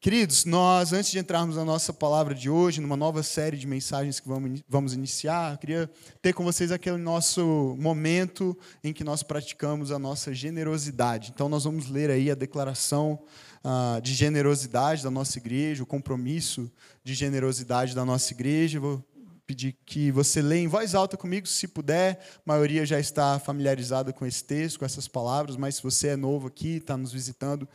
Queridos, nós, antes de entrarmos na nossa palavra de hoje, numa nova série de mensagens que vamos, vamos iniciar, eu queria ter com vocês aquele nosso momento em que nós praticamos a nossa generosidade. Então, nós vamos ler aí a declaração uh, de generosidade da nossa igreja, o compromisso de generosidade da nossa igreja. vou pedir que você leia em voz alta comigo, se puder. A maioria já está familiarizada com esse texto, com essas palavras, mas se você é novo aqui, está nos visitando,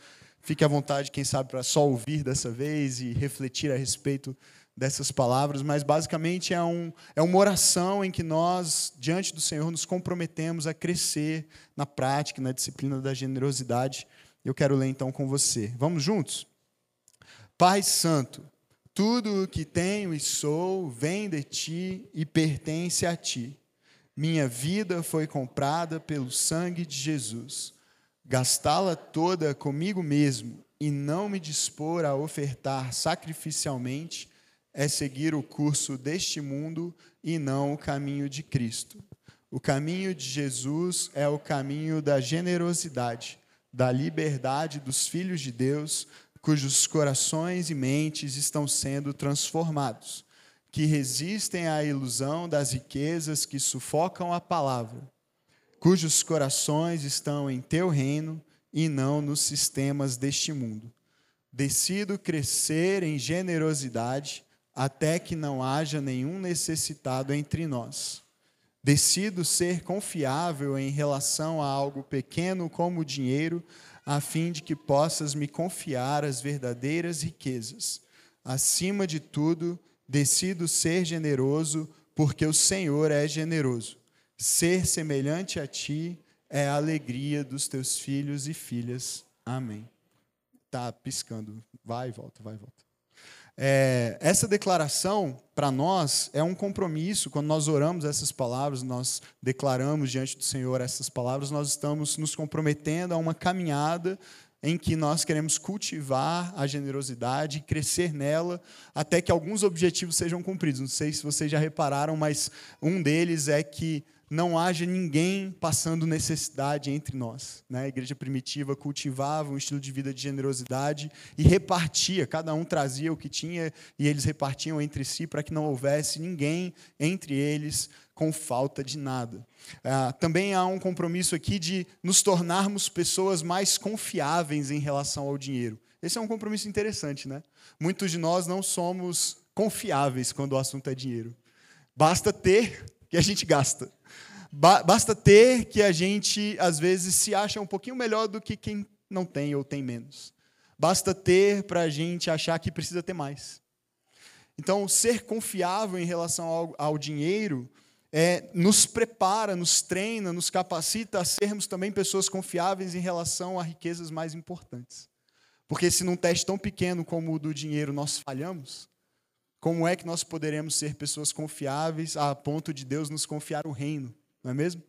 Fique à vontade, quem sabe, para só ouvir dessa vez e refletir a respeito dessas palavras, mas basicamente é, um, é uma oração em que nós, diante do Senhor, nos comprometemos a crescer na prática, na disciplina da generosidade. Eu quero ler então com você. Vamos juntos? Pai Santo, tudo o que tenho e sou vem de ti e pertence a ti. Minha vida foi comprada pelo sangue de Jesus gastá-la toda comigo mesmo e não me dispor a ofertar sacrificialmente é seguir o curso deste mundo e não o caminho de Cristo. O caminho de Jesus é o caminho da generosidade, da liberdade dos filhos de Deus, cujos corações e mentes estão sendo transformados, que resistem à ilusão das riquezas que sufocam a palavra cujos corações estão em teu reino e não nos sistemas deste mundo. Decido crescer em generosidade até que não haja nenhum necessitado entre nós. Decido ser confiável em relação a algo pequeno como o dinheiro, a fim de que possas me confiar as verdadeiras riquezas. Acima de tudo, decido ser generoso, porque o Senhor é generoso. Ser semelhante a ti é a alegria dos teus filhos e filhas. Amém. Tá piscando. Vai e volta, vai e volta. É, essa declaração, para nós, é um compromisso. Quando nós oramos essas palavras, nós declaramos diante do Senhor essas palavras, nós estamos nos comprometendo a uma caminhada em que nós queremos cultivar a generosidade e crescer nela até que alguns objetivos sejam cumpridos. Não sei se vocês já repararam, mas um deles é que não haja ninguém passando necessidade entre nós. Né? A igreja primitiva cultivava um estilo de vida de generosidade e repartia, cada um trazia o que tinha e eles repartiam entre si para que não houvesse ninguém entre eles com falta de nada. Ah, também há um compromisso aqui de nos tornarmos pessoas mais confiáveis em relação ao dinheiro. Esse é um compromisso interessante, né? Muitos de nós não somos confiáveis quando o assunto é dinheiro. Basta ter que a gente gasta. Basta ter que a gente, às vezes, se acha um pouquinho melhor do que quem não tem ou tem menos. Basta ter para a gente achar que precisa ter mais. Então, ser confiável em relação ao, ao dinheiro é, nos prepara, nos treina, nos capacita a sermos também pessoas confiáveis em relação a riquezas mais importantes. Porque se num teste tão pequeno como o do dinheiro nós falhamos, como é que nós poderemos ser pessoas confiáveis a ponto de Deus nos confiar o reino, não é mesmo?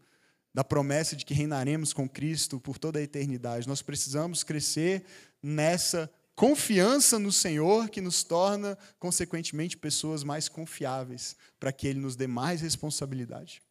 Da promessa de que reinaremos com Cristo por toda a eternidade. Nós precisamos crescer nessa confiança no Senhor que nos torna, consequentemente, pessoas mais confiáveis, para que Ele nos dê mais responsabilidade.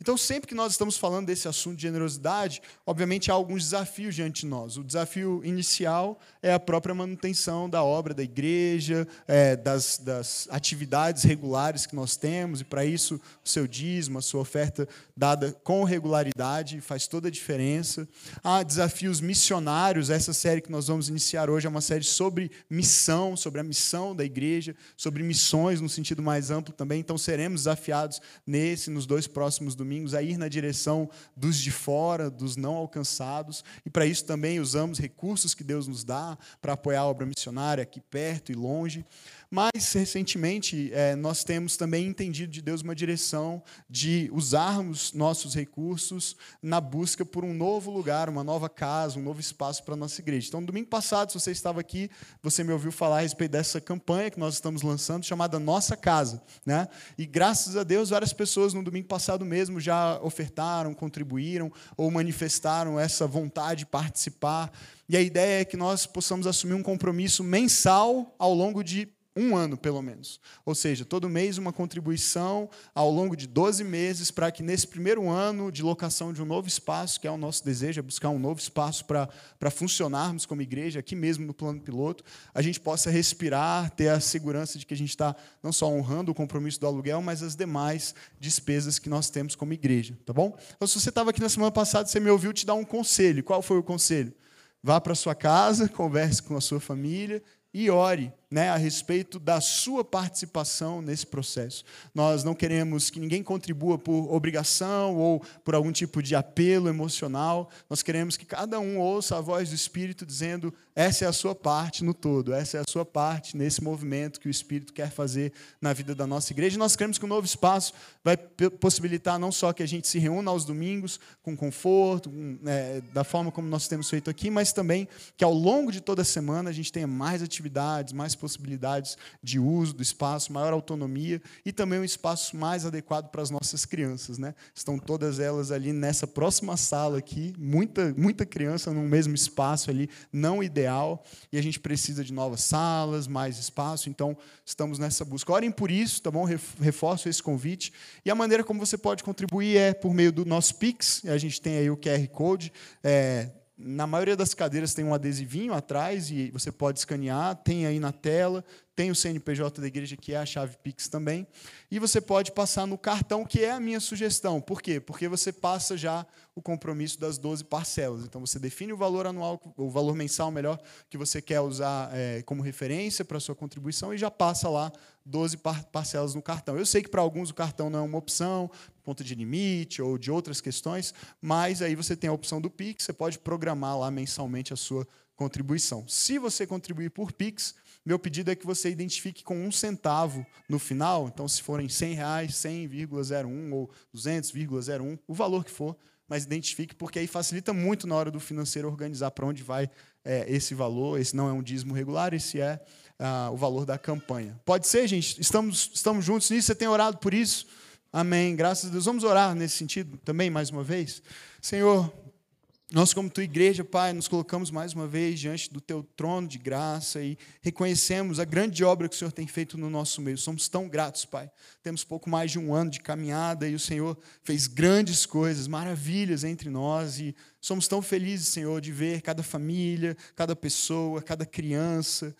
Então, sempre que nós estamos falando desse assunto de generosidade, obviamente há alguns desafios diante de nós. O desafio inicial é a própria manutenção da obra da igreja, é, das, das, atividades regulares que nós temos, e para isso o seu dízimo, a sua oferta dada com regularidade faz toda a diferença. Há desafios missionários, essa série que nós vamos iniciar hoje é uma série sobre missão, sobre a missão da igreja, sobre missões no sentido mais amplo também, então seremos desafiados nesse, nos dois próximos próximos domingos a ir na direção dos de fora, dos não alcançados, e para isso também usamos recursos que Deus nos dá para apoiar a obra missionária aqui perto e longe. Mas, recentemente, é, nós temos também entendido de Deus uma direção de usarmos nossos recursos na busca por um novo lugar, uma nova casa, um novo espaço para a nossa igreja. Então, domingo passado, se você estava aqui, você me ouviu falar a respeito dessa campanha que nós estamos lançando, chamada Nossa Casa. Né? E, graças a Deus, várias pessoas no domingo passado mesmo já ofertaram, contribuíram ou manifestaram essa vontade de participar. E a ideia é que nós possamos assumir um compromisso mensal ao longo de um ano, pelo menos. Ou seja, todo mês uma contribuição ao longo de 12 meses para que nesse primeiro ano de locação de um novo espaço, que é o nosso desejo, é buscar um novo espaço para, funcionarmos como igreja, aqui mesmo no plano piloto, a gente possa respirar, ter a segurança de que a gente está não só honrando o compromisso do aluguel, mas as demais despesas que nós temos como igreja. Tá bom? Então, se você estava aqui na semana passada, você me ouviu te dar um conselho. Qual foi o conselho? Vá para sua casa, converse com a sua família e ore né, a respeito da sua participação nesse processo. Nós não queremos que ninguém contribua por obrigação ou por algum tipo de apelo emocional. Nós queremos que cada um ouça a voz do Espírito dizendo: essa é a sua parte no todo, essa é a sua parte nesse movimento que o Espírito quer fazer na vida da nossa igreja. E nós queremos que o novo espaço vai possibilitar não só que a gente se reúna aos domingos com conforto, com, é, da forma como nós temos feito aqui, mas também que ao longo de toda a semana a gente tenha mais atividades, mais possibilidades de uso do espaço, maior autonomia e também um espaço mais adequado para as nossas crianças. Né? Estão todas elas ali nessa próxima sala aqui, muita, muita criança no mesmo espaço ali, não ideal, e a gente precisa de novas salas, mais espaço, então estamos nessa busca. Orem por isso, tá bom? Reforço esse convite. E a maneira como você pode contribuir é por meio do nosso Pix, a gente tem aí o QR Code, é, na maioria das cadeiras tem um adesivinho atrás e você pode escanear, tem aí na tela, tem o CNPJ da igreja que é a chave Pix também, e você pode passar no cartão, que é a minha sugestão. Por quê? Porque você passa já o compromisso das 12 parcelas. Então você define o valor anual, o valor mensal melhor que você quer usar é, como referência para sua contribuição e já passa lá 12 parcelas no cartão. Eu sei que para alguns o cartão não é uma opção, ponto de limite ou de outras questões, mas aí você tem a opção do Pix, você pode programar lá mensalmente a sua contribuição. Se você contribuir por Pix, meu pedido é que você identifique com um centavo no final, então se forem 100 reais, 100,01 ou 200,01, o valor que for, mas identifique, porque aí facilita muito na hora do financeiro organizar para onde vai é, esse valor. Esse não é um dízimo regular, esse é ah, o valor da campanha. Pode ser, gente? Estamos, estamos juntos nisso? Você tem orado por isso? Amém. Graças a Deus. Vamos orar nesse sentido também, mais uma vez? Senhor, nós, como tua igreja, Pai, nos colocamos mais uma vez diante do teu trono de graça e reconhecemos a grande obra que o Senhor tem feito no nosso meio. Somos tão gratos, Pai. Temos pouco mais de um ano de caminhada e o Senhor fez grandes coisas, maravilhas entre nós e somos tão felizes, Senhor, de ver cada família, cada pessoa, cada criança,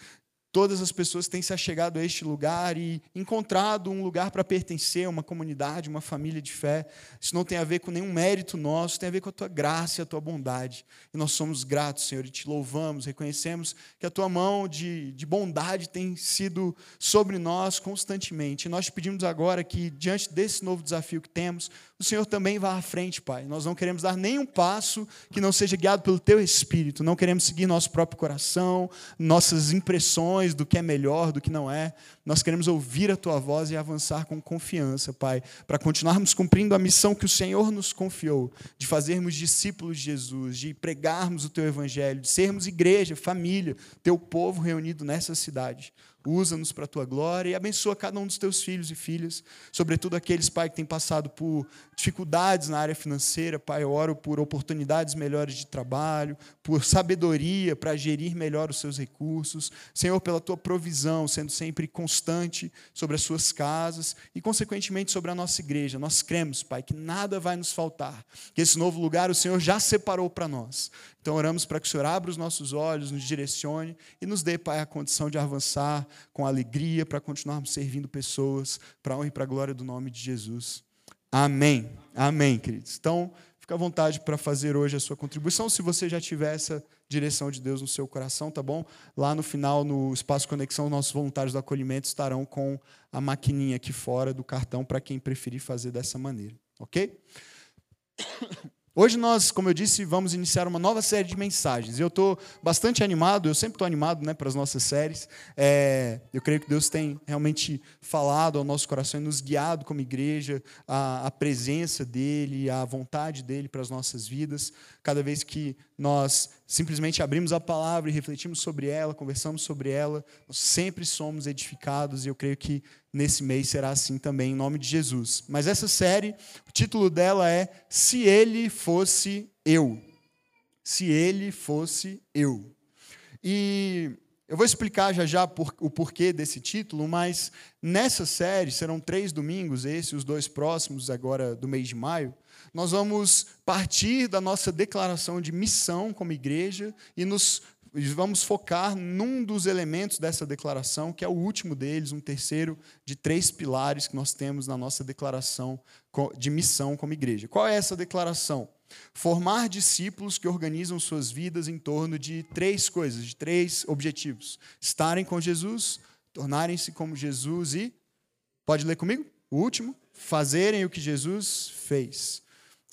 Todas as pessoas têm se achegado a este lugar e encontrado um lugar para pertencer, uma comunidade, uma família de fé. Isso não tem a ver com nenhum mérito nosso, tem a ver com a tua graça e a tua bondade. E nós somos gratos, Senhor, e te louvamos, reconhecemos que a tua mão de, de bondade tem sido sobre nós constantemente. E nós te pedimos agora que, diante desse novo desafio que temos, o Senhor também vá à frente, Pai. Nós não queremos dar nenhum passo que não seja guiado pelo Teu Espírito. Não queremos seguir nosso próprio coração, nossas impressões do que é melhor, do que não é. Nós queremos ouvir a Tua voz e avançar com confiança, Pai, para continuarmos cumprindo a missão que o Senhor nos confiou, de fazermos discípulos de Jesus, de pregarmos o Teu Evangelho, de sermos igreja, família, Teu povo reunido nessa cidade. Usa-nos para a tua glória e abençoa cada um dos teus filhos e filhas, sobretudo aqueles, Pai, que têm passado por dificuldades na área financeira. Pai, eu oro por oportunidades melhores de trabalho, por sabedoria para gerir melhor os seus recursos. Senhor, pela tua provisão, sendo sempre constante sobre as suas casas e, consequentemente, sobre a nossa igreja. Nós cremos, Pai, que nada vai nos faltar, que esse novo lugar o Senhor já separou para nós. Então, oramos para que o Senhor abra os nossos olhos, nos direcione e nos dê, Pai, a condição de avançar com alegria para continuarmos servindo pessoas, para a honra e para a glória do nome de Jesus. Amém. Amém, queridos. Então, fica à vontade para fazer hoje a sua contribuição, se você já tiver essa direção de Deus no seu coração, tá bom? Lá no final, no Espaço Conexão, nossos voluntários do acolhimento estarão com a maquininha aqui fora do cartão para quem preferir fazer dessa maneira. ok? Hoje nós, como eu disse, vamos iniciar uma nova série de mensagens. Eu estou bastante animado, eu sempre estou animado né, para as nossas séries. É, eu creio que Deus tem realmente falado ao nosso coração e nos guiado como igreja, a, a presença dEle, a vontade dEle para as nossas vidas. Cada vez que nós simplesmente abrimos a palavra e refletimos sobre ela, conversamos sobre ela, nós sempre somos edificados e eu creio que nesse mês será assim também, em nome de Jesus. Mas essa série, o título dela é Se Ele Fosse Eu. Se Ele Fosse Eu. E eu vou explicar já já por, o porquê desse título, mas nessa série, serão três domingos, esse os dois próximos, agora do mês de maio, nós vamos partir da nossa declaração de missão como igreja e nos e vamos focar num dos elementos dessa declaração, que é o último deles, um terceiro de três pilares que nós temos na nossa declaração de missão como igreja. Qual é essa declaração? Formar discípulos que organizam suas vidas em torno de três coisas, de três objetivos: estarem com Jesus, tornarem-se como Jesus e, pode ler comigo? O último, fazerem o que Jesus fez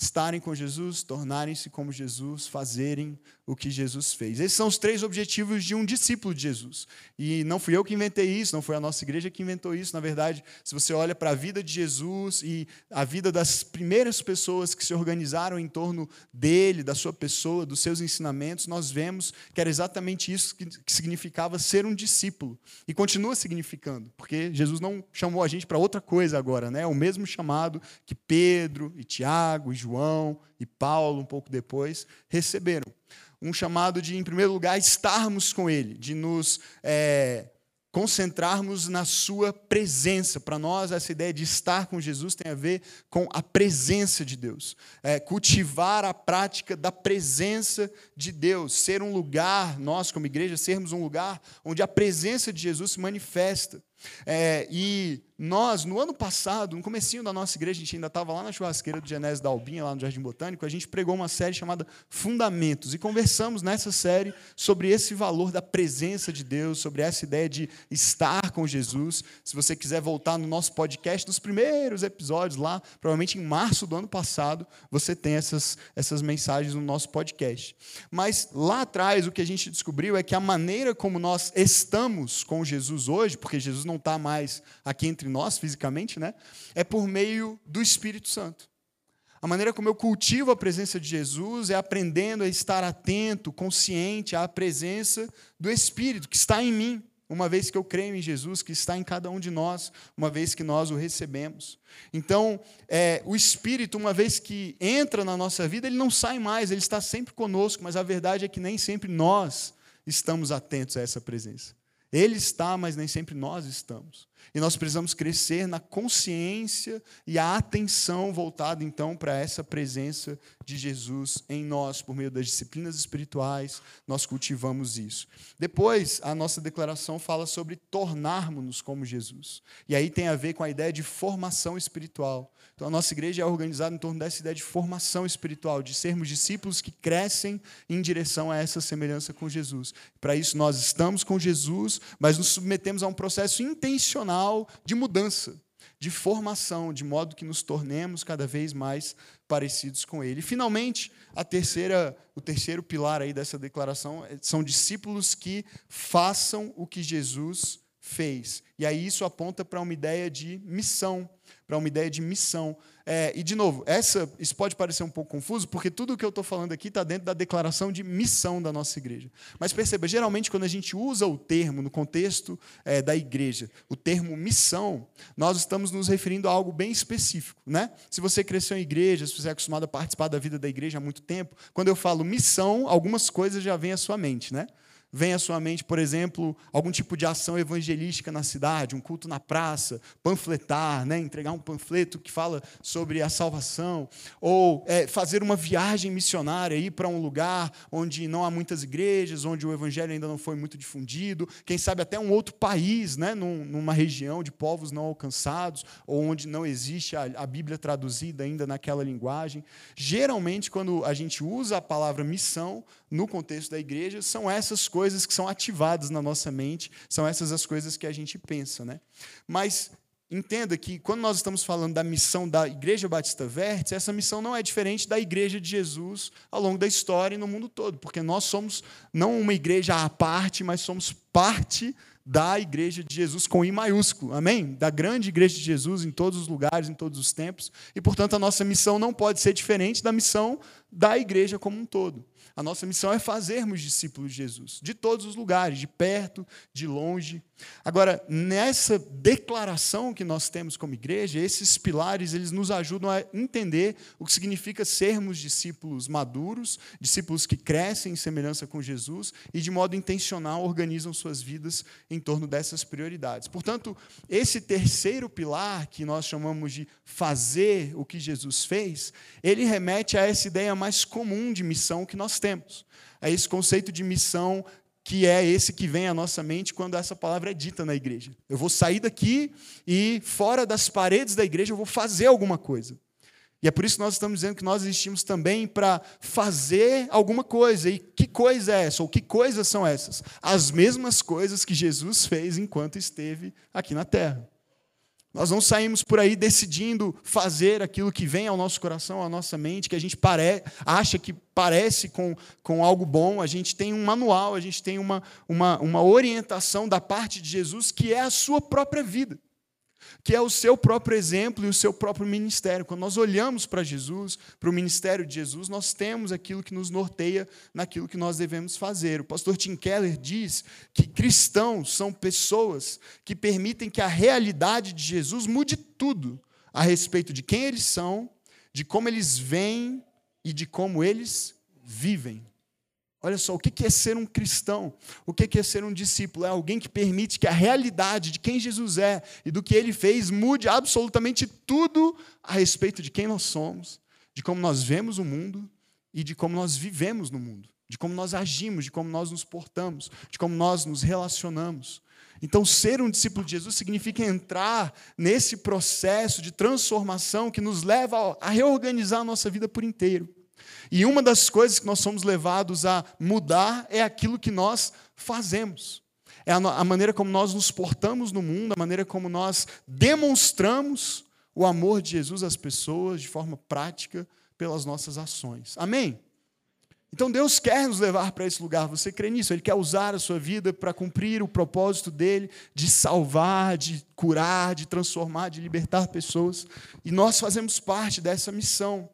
estarem com Jesus, tornarem-se como Jesus, fazerem o que Jesus fez. Esses são os três objetivos de um discípulo de Jesus. E não fui eu que inventei isso, não foi a nossa igreja que inventou isso. Na verdade, se você olha para a vida de Jesus e a vida das primeiras pessoas que se organizaram em torno dele, da sua pessoa, dos seus ensinamentos, nós vemos que era exatamente isso que significava ser um discípulo. E continua significando, porque Jesus não chamou a gente para outra coisa agora, né? É o mesmo chamado que Pedro e Tiago e João e Paulo, um pouco depois, receberam um chamado de, em primeiro lugar, estarmos com Ele, de nos é, concentrarmos na Sua presença. Para nós, essa ideia de estar com Jesus tem a ver com a presença de Deus. É, cultivar a prática da presença de Deus, ser um lugar, nós como igreja, sermos um lugar onde a presença de Jesus se manifesta. É, e nós, no ano passado, no comecinho da nossa igreja, a gente ainda estava lá na churrasqueira do Genésio da Albinha, lá no Jardim Botânico, a gente pregou uma série chamada Fundamentos, e conversamos nessa série sobre esse valor da presença de Deus, sobre essa ideia de estar com Jesus. Se você quiser voltar no nosso podcast, nos primeiros episódios lá, provavelmente em março do ano passado, você tem essas, essas mensagens no nosso podcast. Mas lá atrás, o que a gente descobriu é que a maneira como nós estamos com Jesus hoje, porque Jesus não está mais aqui entre nós fisicamente, né? É por meio do Espírito Santo. A maneira como eu cultivo a presença de Jesus é aprendendo a estar atento, consciente à presença do Espírito que está em mim, uma vez que eu creio em Jesus, que está em cada um de nós, uma vez que nós o recebemos. Então, é, o Espírito, uma vez que entra na nossa vida, ele não sai mais, ele está sempre conosco, mas a verdade é que nem sempre nós estamos atentos a essa presença. Ele está, mas nem sempre nós estamos. E nós precisamos crescer na consciência e a atenção voltada então para essa presença de Jesus em nós por meio das disciplinas espirituais. Nós cultivamos isso. Depois, a nossa declaração fala sobre tornarmos-nos como Jesus. E aí tem a ver com a ideia de formação espiritual. Então, a nossa igreja é organizada em torno dessa ideia de formação espiritual, de sermos discípulos que crescem em direção a essa semelhança com Jesus. Para isso, nós estamos com Jesus, mas nos submetemos a um processo intencional de mudança, de formação, de modo que nos tornemos cada vez mais parecidos com Ele. E, finalmente, a terceira, o terceiro pilar aí dessa declaração é, são discípulos que façam o que Jesus fez. E aí isso aponta para uma ideia de missão para uma ideia de missão. É, e, de novo, essa, isso pode parecer um pouco confuso, porque tudo o que eu estou falando aqui está dentro da declaração de missão da nossa igreja. Mas perceba, geralmente, quando a gente usa o termo no contexto é, da igreja, o termo missão, nós estamos nos referindo a algo bem específico. Né? Se você cresceu em igreja, se você é acostumado a participar da vida da igreja há muito tempo, quando eu falo missão, algumas coisas já vêm à sua mente. Né? Vem à sua mente, por exemplo, algum tipo de ação evangelística na cidade, um culto na praça, panfletar, né? entregar um panfleto que fala sobre a salvação, ou é, fazer uma viagem missionária, ir para um lugar onde não há muitas igrejas, onde o evangelho ainda não foi muito difundido, quem sabe até um outro país, né? Num, numa região de povos não alcançados, ou onde não existe a, a Bíblia traduzida ainda naquela linguagem. Geralmente, quando a gente usa a palavra missão no contexto da igreja, são essas coisas que são ativadas na nossa mente, são essas as coisas que a gente pensa. Né? Mas entenda que quando nós estamos falando da missão da Igreja Batista Vértice, essa missão não é diferente da Igreja de Jesus ao longo da história e no mundo todo, porque nós somos não uma igreja à parte, mas somos parte da Igreja de Jesus com I maiúsculo, amém? Da grande Igreja de Jesus em todos os lugares, em todos os tempos, e portanto a nossa missão não pode ser diferente da missão da Igreja como um todo. A nossa missão é fazermos discípulos de Jesus, de todos os lugares, de perto, de longe. Agora, nessa declaração que nós temos como igreja, esses pilares, eles nos ajudam a entender o que significa sermos discípulos maduros, discípulos que crescem em semelhança com Jesus e de modo intencional organizam suas vidas em torno dessas prioridades. Portanto, esse terceiro pilar que nós chamamos de fazer o que Jesus fez, ele remete a essa ideia mais comum de missão que nós temos temos. É esse conceito de missão que é esse que vem à nossa mente quando essa palavra é dita na igreja. Eu vou sair daqui e, fora das paredes da igreja, eu vou fazer alguma coisa. E é por isso que nós estamos dizendo que nós existimos também para fazer alguma coisa. E que coisa é essa? Ou que coisas são essas? As mesmas coisas que Jesus fez enquanto esteve aqui na terra. Nós não saímos por aí decidindo fazer aquilo que vem ao nosso coração, à nossa mente, que a gente pare... acha que parece com, com algo bom. A gente tem um manual, a gente tem uma, uma, uma orientação da parte de Jesus que é a sua própria vida que é o seu próprio exemplo e o seu próprio ministério. Quando nós olhamos para Jesus, para o ministério de Jesus, nós temos aquilo que nos norteia naquilo que nós devemos fazer. O pastor Tim Keller diz que cristãos são pessoas que permitem que a realidade de Jesus mude tudo a respeito de quem eles são, de como eles veem e de como eles vivem. Olha só, o que é ser um cristão? O que é ser um discípulo? É alguém que permite que a realidade de quem Jesus é e do que ele fez mude absolutamente tudo a respeito de quem nós somos, de como nós vemos o mundo e de como nós vivemos no mundo, de como nós agimos, de como nós nos portamos, de como nós nos relacionamos. Então, ser um discípulo de Jesus significa entrar nesse processo de transformação que nos leva a reorganizar a nossa vida por inteiro. E uma das coisas que nós somos levados a mudar é aquilo que nós fazemos. É a maneira como nós nos portamos no mundo, a maneira como nós demonstramos o amor de Jesus às pessoas de forma prática pelas nossas ações. Amém? Então Deus quer nos levar para esse lugar, você crê nisso? Ele quer usar a sua vida para cumprir o propósito dele de salvar, de curar, de transformar, de libertar pessoas. E nós fazemos parte dessa missão.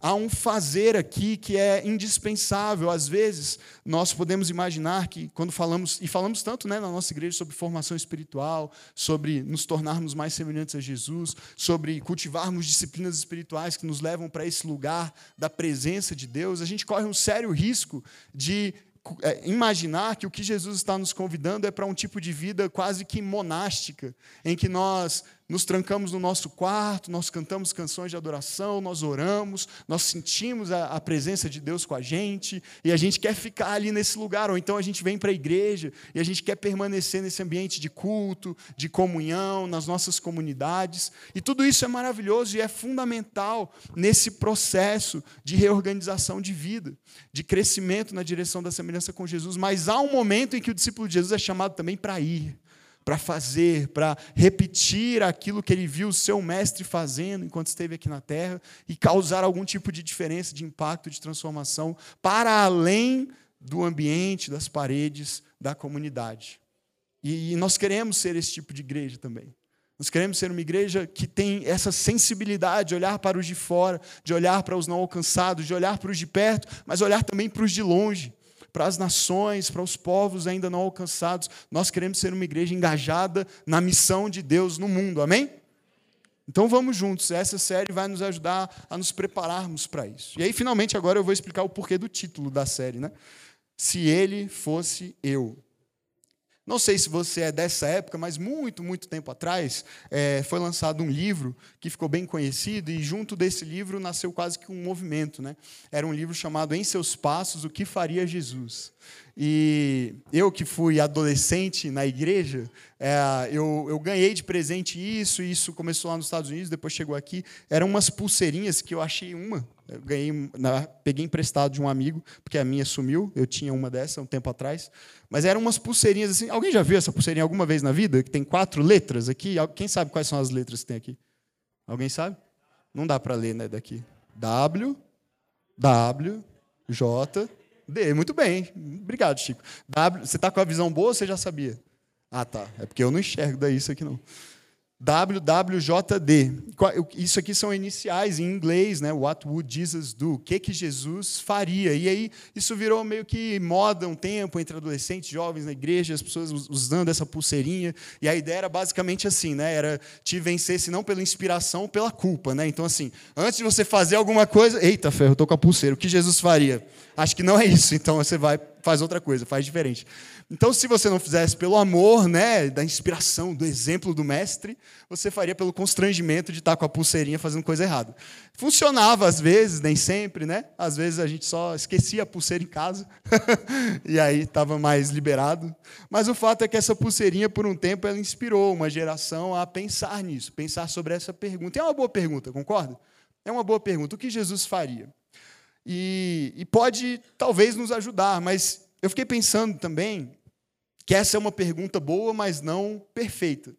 Há um fazer aqui que é indispensável. Às vezes, nós podemos imaginar que, quando falamos, e falamos tanto né, na nossa igreja sobre formação espiritual, sobre nos tornarmos mais semelhantes a Jesus, sobre cultivarmos disciplinas espirituais que nos levam para esse lugar da presença de Deus, a gente corre um sério risco de é, imaginar que o que Jesus está nos convidando é para um tipo de vida quase que monástica, em que nós nos trancamos no nosso quarto, nós cantamos canções de adoração, nós oramos, nós sentimos a, a, presença de Deus com a gente, e a gente quer ficar ali nesse lugar, ou então a gente vem para a igreja e a gente quer permanecer nesse ambiente de culto, de comunhão, nas nossas comunidades, e tudo isso é maravilhoso e é fundamental nesse processo de reorganização de vida, de crescimento na direção da semelhança com Jesus, mas há um momento em que o discípulo de Jesus é chamado também para ir para fazer, para repetir aquilo que ele viu o seu mestre fazendo enquanto esteve aqui na terra e causar algum tipo de diferença, de impacto, de transformação para além do ambiente, das paredes da comunidade. E nós queremos ser esse tipo de igreja também. Nós queremos ser uma igreja que tem essa sensibilidade de olhar para os de fora, de olhar para os não alcançados, de olhar para os de perto, mas olhar também para os de longe para as nações, para os povos ainda não alcançados. Nós queremos ser uma igreja engajada na missão de Deus no mundo, amém? Então vamos juntos, essa série vai nos ajudar a nos prepararmos para isso. E aí, finalmente, agora eu vou explicar o porquê do título da série, né? Se ele fosse eu. Não sei se você é dessa época, mas muito, muito tempo atrás é, foi lançado um livro que ficou bem conhecido e junto desse livro nasceu quase que um movimento, né? Era um livro chamado Em Seus Passos: O que faria Jesus? E eu que fui adolescente na igreja, é, eu, eu ganhei de presente isso. Isso começou lá nos Estados Unidos, depois chegou aqui. Eram umas pulseirinhas que eu achei uma Ganhei, peguei emprestado de um amigo, porque a minha sumiu. Eu tinha uma dessa um tempo atrás. Mas eram umas pulseirinhas assim. Alguém já viu essa pulseirinha alguma vez na vida? Que tem quatro letras aqui. Quem sabe quais são as letras que tem aqui? Alguém sabe? Não dá para ler, né? Daqui. W, W, J, D. Muito bem. Obrigado, Chico. W, você está com a visão boa ou você já sabia? Ah, tá. É porque eu não enxergo daí isso aqui, não. WWJD. Isso aqui são iniciais em inglês, né? What would Jesus do? O que que Jesus faria? E aí isso virou meio que moda um tempo entre adolescentes, jovens na igreja, as pessoas usando essa pulseirinha. E a ideia era basicamente assim, né? Era te vencesse não pela inspiração, pela culpa, né? Então assim, antes de você fazer alguma coisa, eita, ferro, eu tô com a pulseira. O que Jesus faria? Acho que não é isso. Então você vai faz outra coisa, faz diferente. Então, se você não fizesse pelo amor, né, da inspiração, do exemplo do mestre, você faria pelo constrangimento de estar com a pulseirinha fazendo coisa errada. Funcionava às vezes, nem sempre, né? Às vezes a gente só esquecia a pulseira em casa e aí estava mais liberado. Mas o fato é que essa pulseirinha, por um tempo, ela inspirou uma geração a pensar nisso, pensar sobre essa pergunta. é uma boa pergunta, concorda? É uma boa pergunta. O que Jesus faria? E, e pode, talvez, nos ajudar, mas eu fiquei pensando também que essa é uma pergunta boa, mas não perfeita.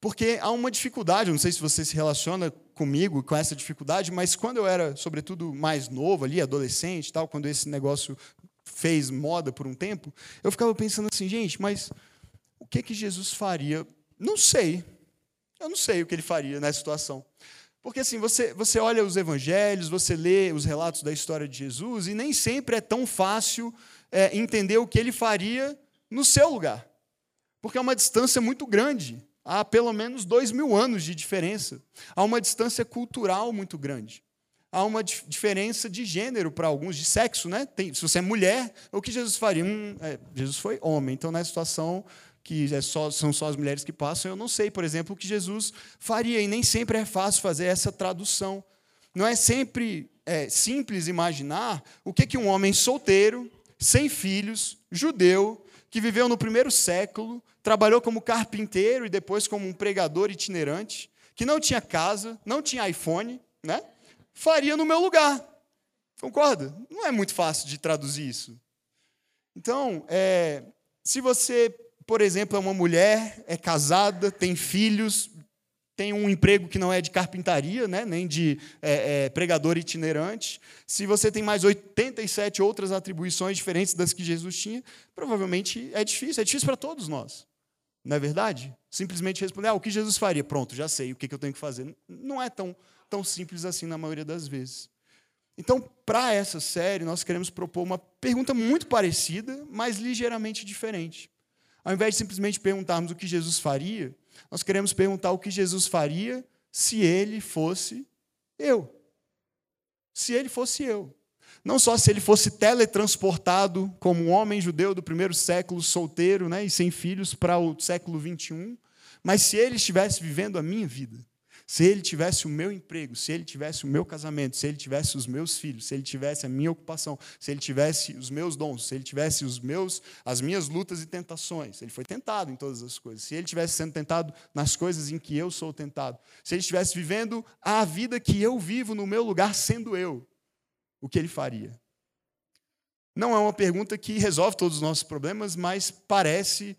Porque há uma dificuldade, não sei se você se relaciona comigo com essa dificuldade, mas quando eu era, sobretudo, mais novo ali, adolescente, tal, quando esse negócio fez moda por um tempo, eu ficava pensando assim, gente, mas o que que Jesus faria? Não sei. Eu não sei o que ele faria nessa situação. Porque assim, você, você olha os evangelhos, você lê os relatos da história de Jesus, e nem sempre é tão fácil é, entender o que ele faria no seu lugar. Porque é uma distância muito grande. Há pelo menos dois mil anos de diferença. Há uma distância cultural muito grande. Há uma dif diferença de gênero para alguns, de sexo, né? Tem, se você é mulher, o que Jesus faria? Hum, é, Jesus foi homem, então nessa situação que é só, são só as mulheres que passam, eu não sei, por exemplo, o que Jesus faria, e nem sempre é fácil fazer essa tradução. Não é sempre é, simples imaginar o que, que um homem solteiro, sem filhos, judeu, que viveu no primeiro século, trabalhou como carpinteiro e depois como um pregador itinerante, que não tinha casa, não tinha iPhone, né? faria no meu lugar. Concorda? Não é muito fácil de traduzir isso. Então, é, se você, por exemplo, é uma mulher, é casada, tem filhos, tem um emprego que não é de carpintaria, né, nem de é, é, pregador itinerante, se você tem mais 87 outras atribuições diferentes das que Jesus tinha, provavelmente é difícil, é difícil para todos nós. Não é verdade? Simplesmente responder, ah, o que Jesus faria? Pronto, já sei o que eu tenho que fazer. Não é tão, tão simples assim na maioria das vezes. Então, para essa série, nós queremos propor uma pergunta muito parecida, mas ligeiramente diferente. Ao invés de simplesmente perguntarmos o que Jesus faria, nós queremos perguntar o que Jesus faria se ele fosse eu. Se ele fosse eu. Não só se ele fosse teletransportado como um homem judeu do primeiro século, solteiro né, e sem filhos, para o século 21, mas se ele estivesse vivendo a minha vida. Se ele tivesse o meu emprego, se ele tivesse o meu casamento, se ele tivesse os meus filhos, se ele tivesse a minha ocupação, se ele tivesse os meus dons, se ele tivesse os meus, as minhas lutas e tentações, ele foi tentado em todas as coisas. Se ele tivesse sendo tentado nas coisas em que eu sou tentado, se ele estivesse vivendo a vida que eu vivo no meu lugar sendo eu, o que ele faria? Não é uma pergunta que resolve todos os nossos problemas, mas parece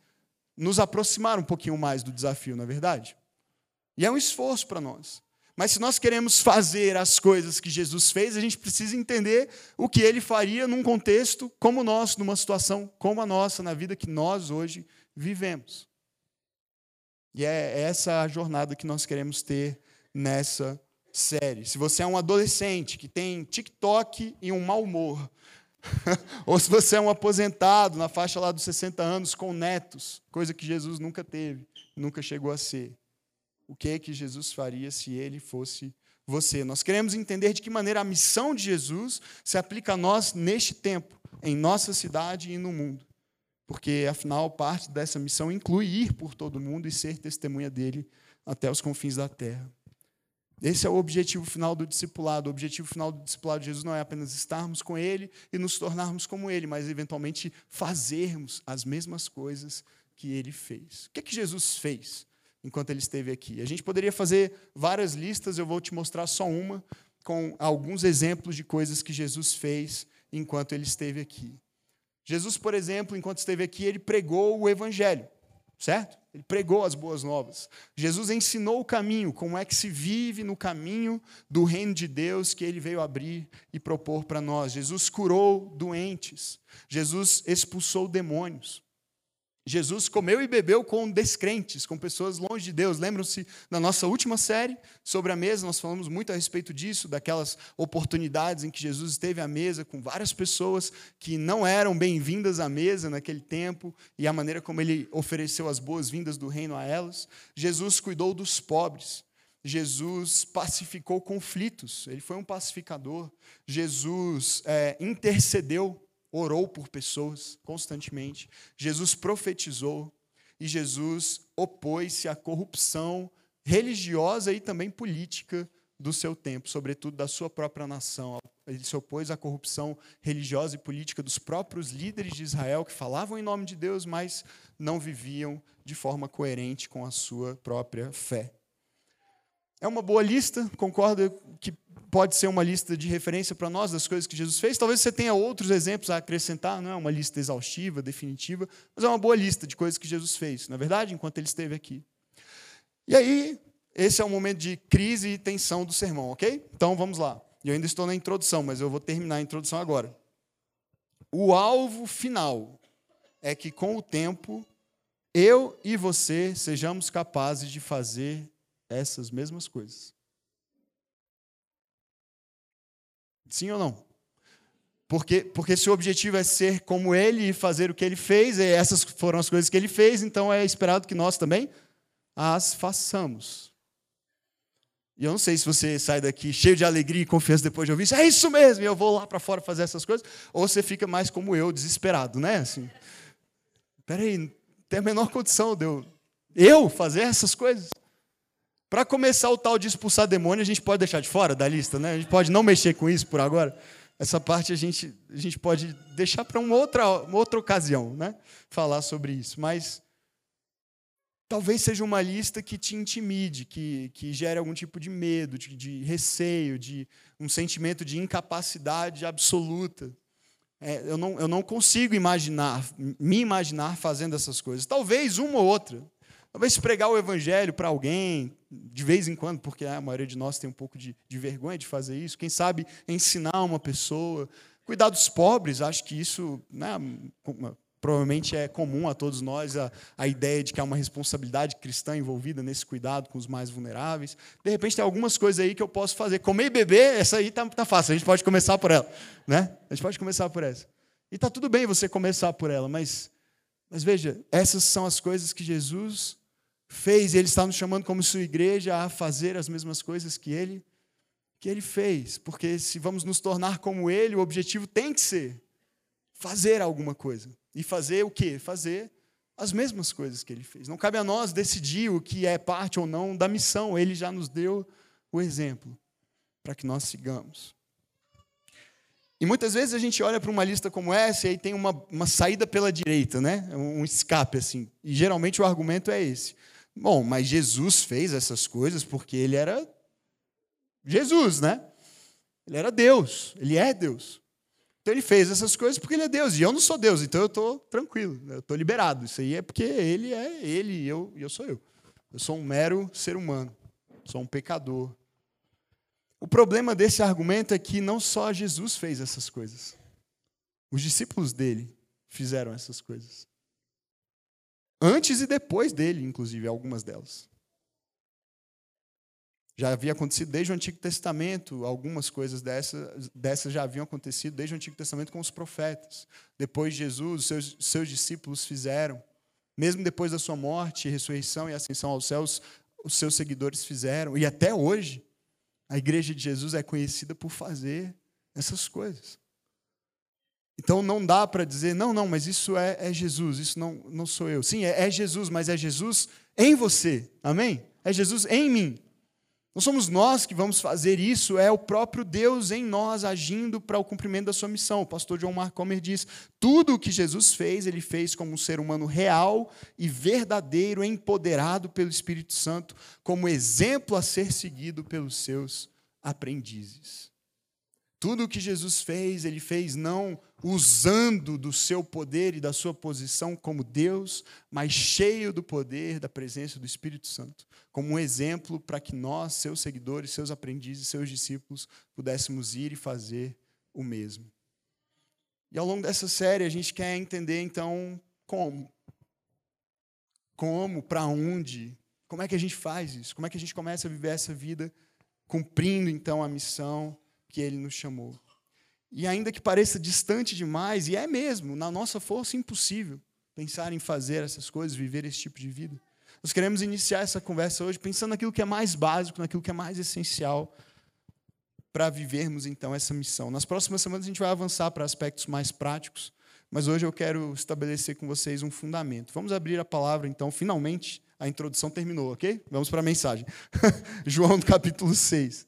nos aproximar um pouquinho mais do desafio, não é verdade? E é um esforço para nós. Mas se nós queremos fazer as coisas que Jesus fez, a gente precisa entender o que ele faria num contexto como o nosso, numa situação como a nossa, na vida que nós hoje vivemos. E é essa a jornada que nós queremos ter nessa série. Se você é um adolescente que tem TikTok e um mau humor, ou se você é um aposentado na faixa lá dos 60 anos com netos, coisa que Jesus nunca teve, nunca chegou a ser o que é que Jesus faria se ele fosse você. Nós queremos entender de que maneira a missão de Jesus se aplica a nós neste tempo, em nossa cidade e no mundo. Porque, afinal, parte dessa missão inclui ir por todo o mundo e ser testemunha dele até os confins da terra. Esse é o objetivo final do discipulado. O objetivo final do discipulado de Jesus não é apenas estarmos com Ele e nos tornarmos como Ele, mas eventualmente fazermos as mesmas coisas que Ele fez. O que, é que Jesus fez? Enquanto ele esteve aqui. A gente poderia fazer várias listas, eu vou te mostrar só uma, com alguns exemplos de coisas que Jesus fez enquanto ele esteve aqui. Jesus, por exemplo, enquanto esteve aqui, ele pregou o evangelho, certo? Ele pregou as boas novas. Jesus ensinou o caminho, como é que se vive no caminho do reino de Deus que ele veio abrir e propor para nós. Jesus curou doentes. Jesus expulsou demônios. Jesus comeu e bebeu com descrentes, com pessoas longe de Deus. Lembram-se da nossa última série sobre a mesa? Nós falamos muito a respeito disso, daquelas oportunidades em que Jesus esteve à mesa com várias pessoas que não eram bem-vindas à mesa naquele tempo e a maneira como ele ofereceu as boas-vindas do reino a elas. Jesus cuidou dos pobres. Jesus pacificou conflitos, ele foi um pacificador. Jesus é, intercedeu orou por pessoas constantemente, Jesus profetizou e Jesus opôs-se à corrupção religiosa e também política do seu tempo, sobretudo da sua própria nação. Ele se opôs à corrupção religiosa e política dos próprios líderes de Israel que falavam em nome de Deus, mas não viviam de forma coerente com a sua própria fé. É uma boa lista, concordo que pode ser uma lista de referência para nós das coisas que Jesus fez. Talvez você tenha outros exemplos a acrescentar, não é uma lista exaustiva, definitiva, mas é uma boa lista de coisas que Jesus fez, na é verdade, enquanto ele esteve aqui. E aí, esse é o momento de crise e tensão do sermão, ok? Então vamos lá. Eu ainda estou na introdução, mas eu vou terminar a introdução agora. O alvo final é que, com o tempo, eu e você sejamos capazes de fazer essas mesmas coisas. Sim ou não? Porque, porque se o objetivo é ser como ele e fazer o que ele fez, essas foram as coisas que ele fez, então é esperado que nós também as façamos. E eu não sei se você sai daqui cheio de alegria e confiança depois de ouvir isso, é isso mesmo, eu vou lá para fora fazer essas coisas, ou você fica mais como eu, desesperado, né? Assim, peraí, tem a menor condição de eu, eu fazer essas coisas. Para começar o tal de expulsar demônio, a gente pode deixar de fora da lista, né? A gente pode não mexer com isso por agora. Essa parte a gente, a gente pode deixar para uma outra, uma outra ocasião, né? Falar sobre isso. Mas talvez seja uma lista que te intimide, que, que gere algum tipo de medo, de, de receio, de um sentimento de incapacidade absoluta. É, eu, não, eu não consigo imaginar, me imaginar fazendo essas coisas. Talvez uma ou outra. Talvez pregar o evangelho para alguém, de vez em quando, porque a maioria de nós tem um pouco de, de vergonha de fazer isso. Quem sabe ensinar uma pessoa. Cuidar dos pobres, acho que isso né, provavelmente é comum a todos nós a, a ideia de que há uma responsabilidade cristã envolvida nesse cuidado com os mais vulneráveis. De repente, tem algumas coisas aí que eu posso fazer. Comer e beber, essa aí tá, tá fácil, a gente pode começar por ela. Né? A gente pode começar por essa. E está tudo bem você começar por ela, mas, mas veja, essas são as coisas que Jesus fez, e ele está nos chamando como sua igreja a fazer as mesmas coisas que ele que ele fez, porque se vamos nos tornar como ele, o objetivo tem que ser fazer alguma coisa. E fazer o quê? Fazer as mesmas coisas que ele fez. Não cabe a nós decidir o que é parte ou não da missão, ele já nos deu o exemplo para que nós sigamos. E muitas vezes a gente olha para uma lista como essa e aí tem uma, uma saída pela direita, né? um escape assim. E geralmente o argumento é esse. Bom, mas Jesus fez essas coisas porque ele era Jesus, né? Ele era Deus, ele é Deus. Então ele fez essas coisas porque ele é Deus. E eu não sou Deus, então eu estou tranquilo, eu estou liberado. Isso aí é porque ele é ele e eu, e eu sou eu. Eu sou um mero ser humano, sou um pecador. O problema desse argumento é que não só Jesus fez essas coisas, os discípulos dele fizeram essas coisas. Antes e depois dele, inclusive, algumas delas. Já havia acontecido desde o Antigo Testamento, algumas coisas dessas, dessas já haviam acontecido desde o Antigo Testamento com os profetas. Depois de Jesus, seus, seus discípulos fizeram. Mesmo depois da sua morte, ressurreição e ascensão aos céus, os seus seguidores fizeram. E até hoje, a igreja de Jesus é conhecida por fazer essas coisas. Então não dá para dizer, não, não, mas isso é, é, Jesus, isso não, não sou eu. Sim, é, é Jesus, mas é Jesus em você. Amém? É Jesus em mim. Não somos nós que vamos fazer isso, é o próprio Deus em nós agindo para o cumprimento da sua missão. O pastor John Mark Comer diz: tudo o que Jesus fez, ele fez como um ser humano real e verdadeiro, empoderado pelo Espírito Santo, como exemplo a ser seguido pelos seus aprendizes. Tudo o que Jesus fez, ele fez não usando do seu poder e da sua posição como Deus, mas cheio do poder da presença do Espírito Santo, como um exemplo para que nós, seus seguidores, seus aprendizes, seus discípulos, pudéssemos ir e fazer o mesmo. E ao longo dessa série a gente quer entender então como. Como, para onde, como é que a gente faz isso? Como é que a gente começa a viver essa vida cumprindo então a missão que ele nos chamou? E ainda que pareça distante demais, e é mesmo, na nossa força impossível pensar em fazer essas coisas, viver esse tipo de vida. Nós queremos iniciar essa conversa hoje pensando naquilo que é mais básico, naquilo que é mais essencial para vivermos então essa missão. Nas próximas semanas a gente vai avançar para aspectos mais práticos, mas hoje eu quero estabelecer com vocês um fundamento. Vamos abrir a palavra então, finalmente a introdução terminou, ok? Vamos para a mensagem. João capítulo 6.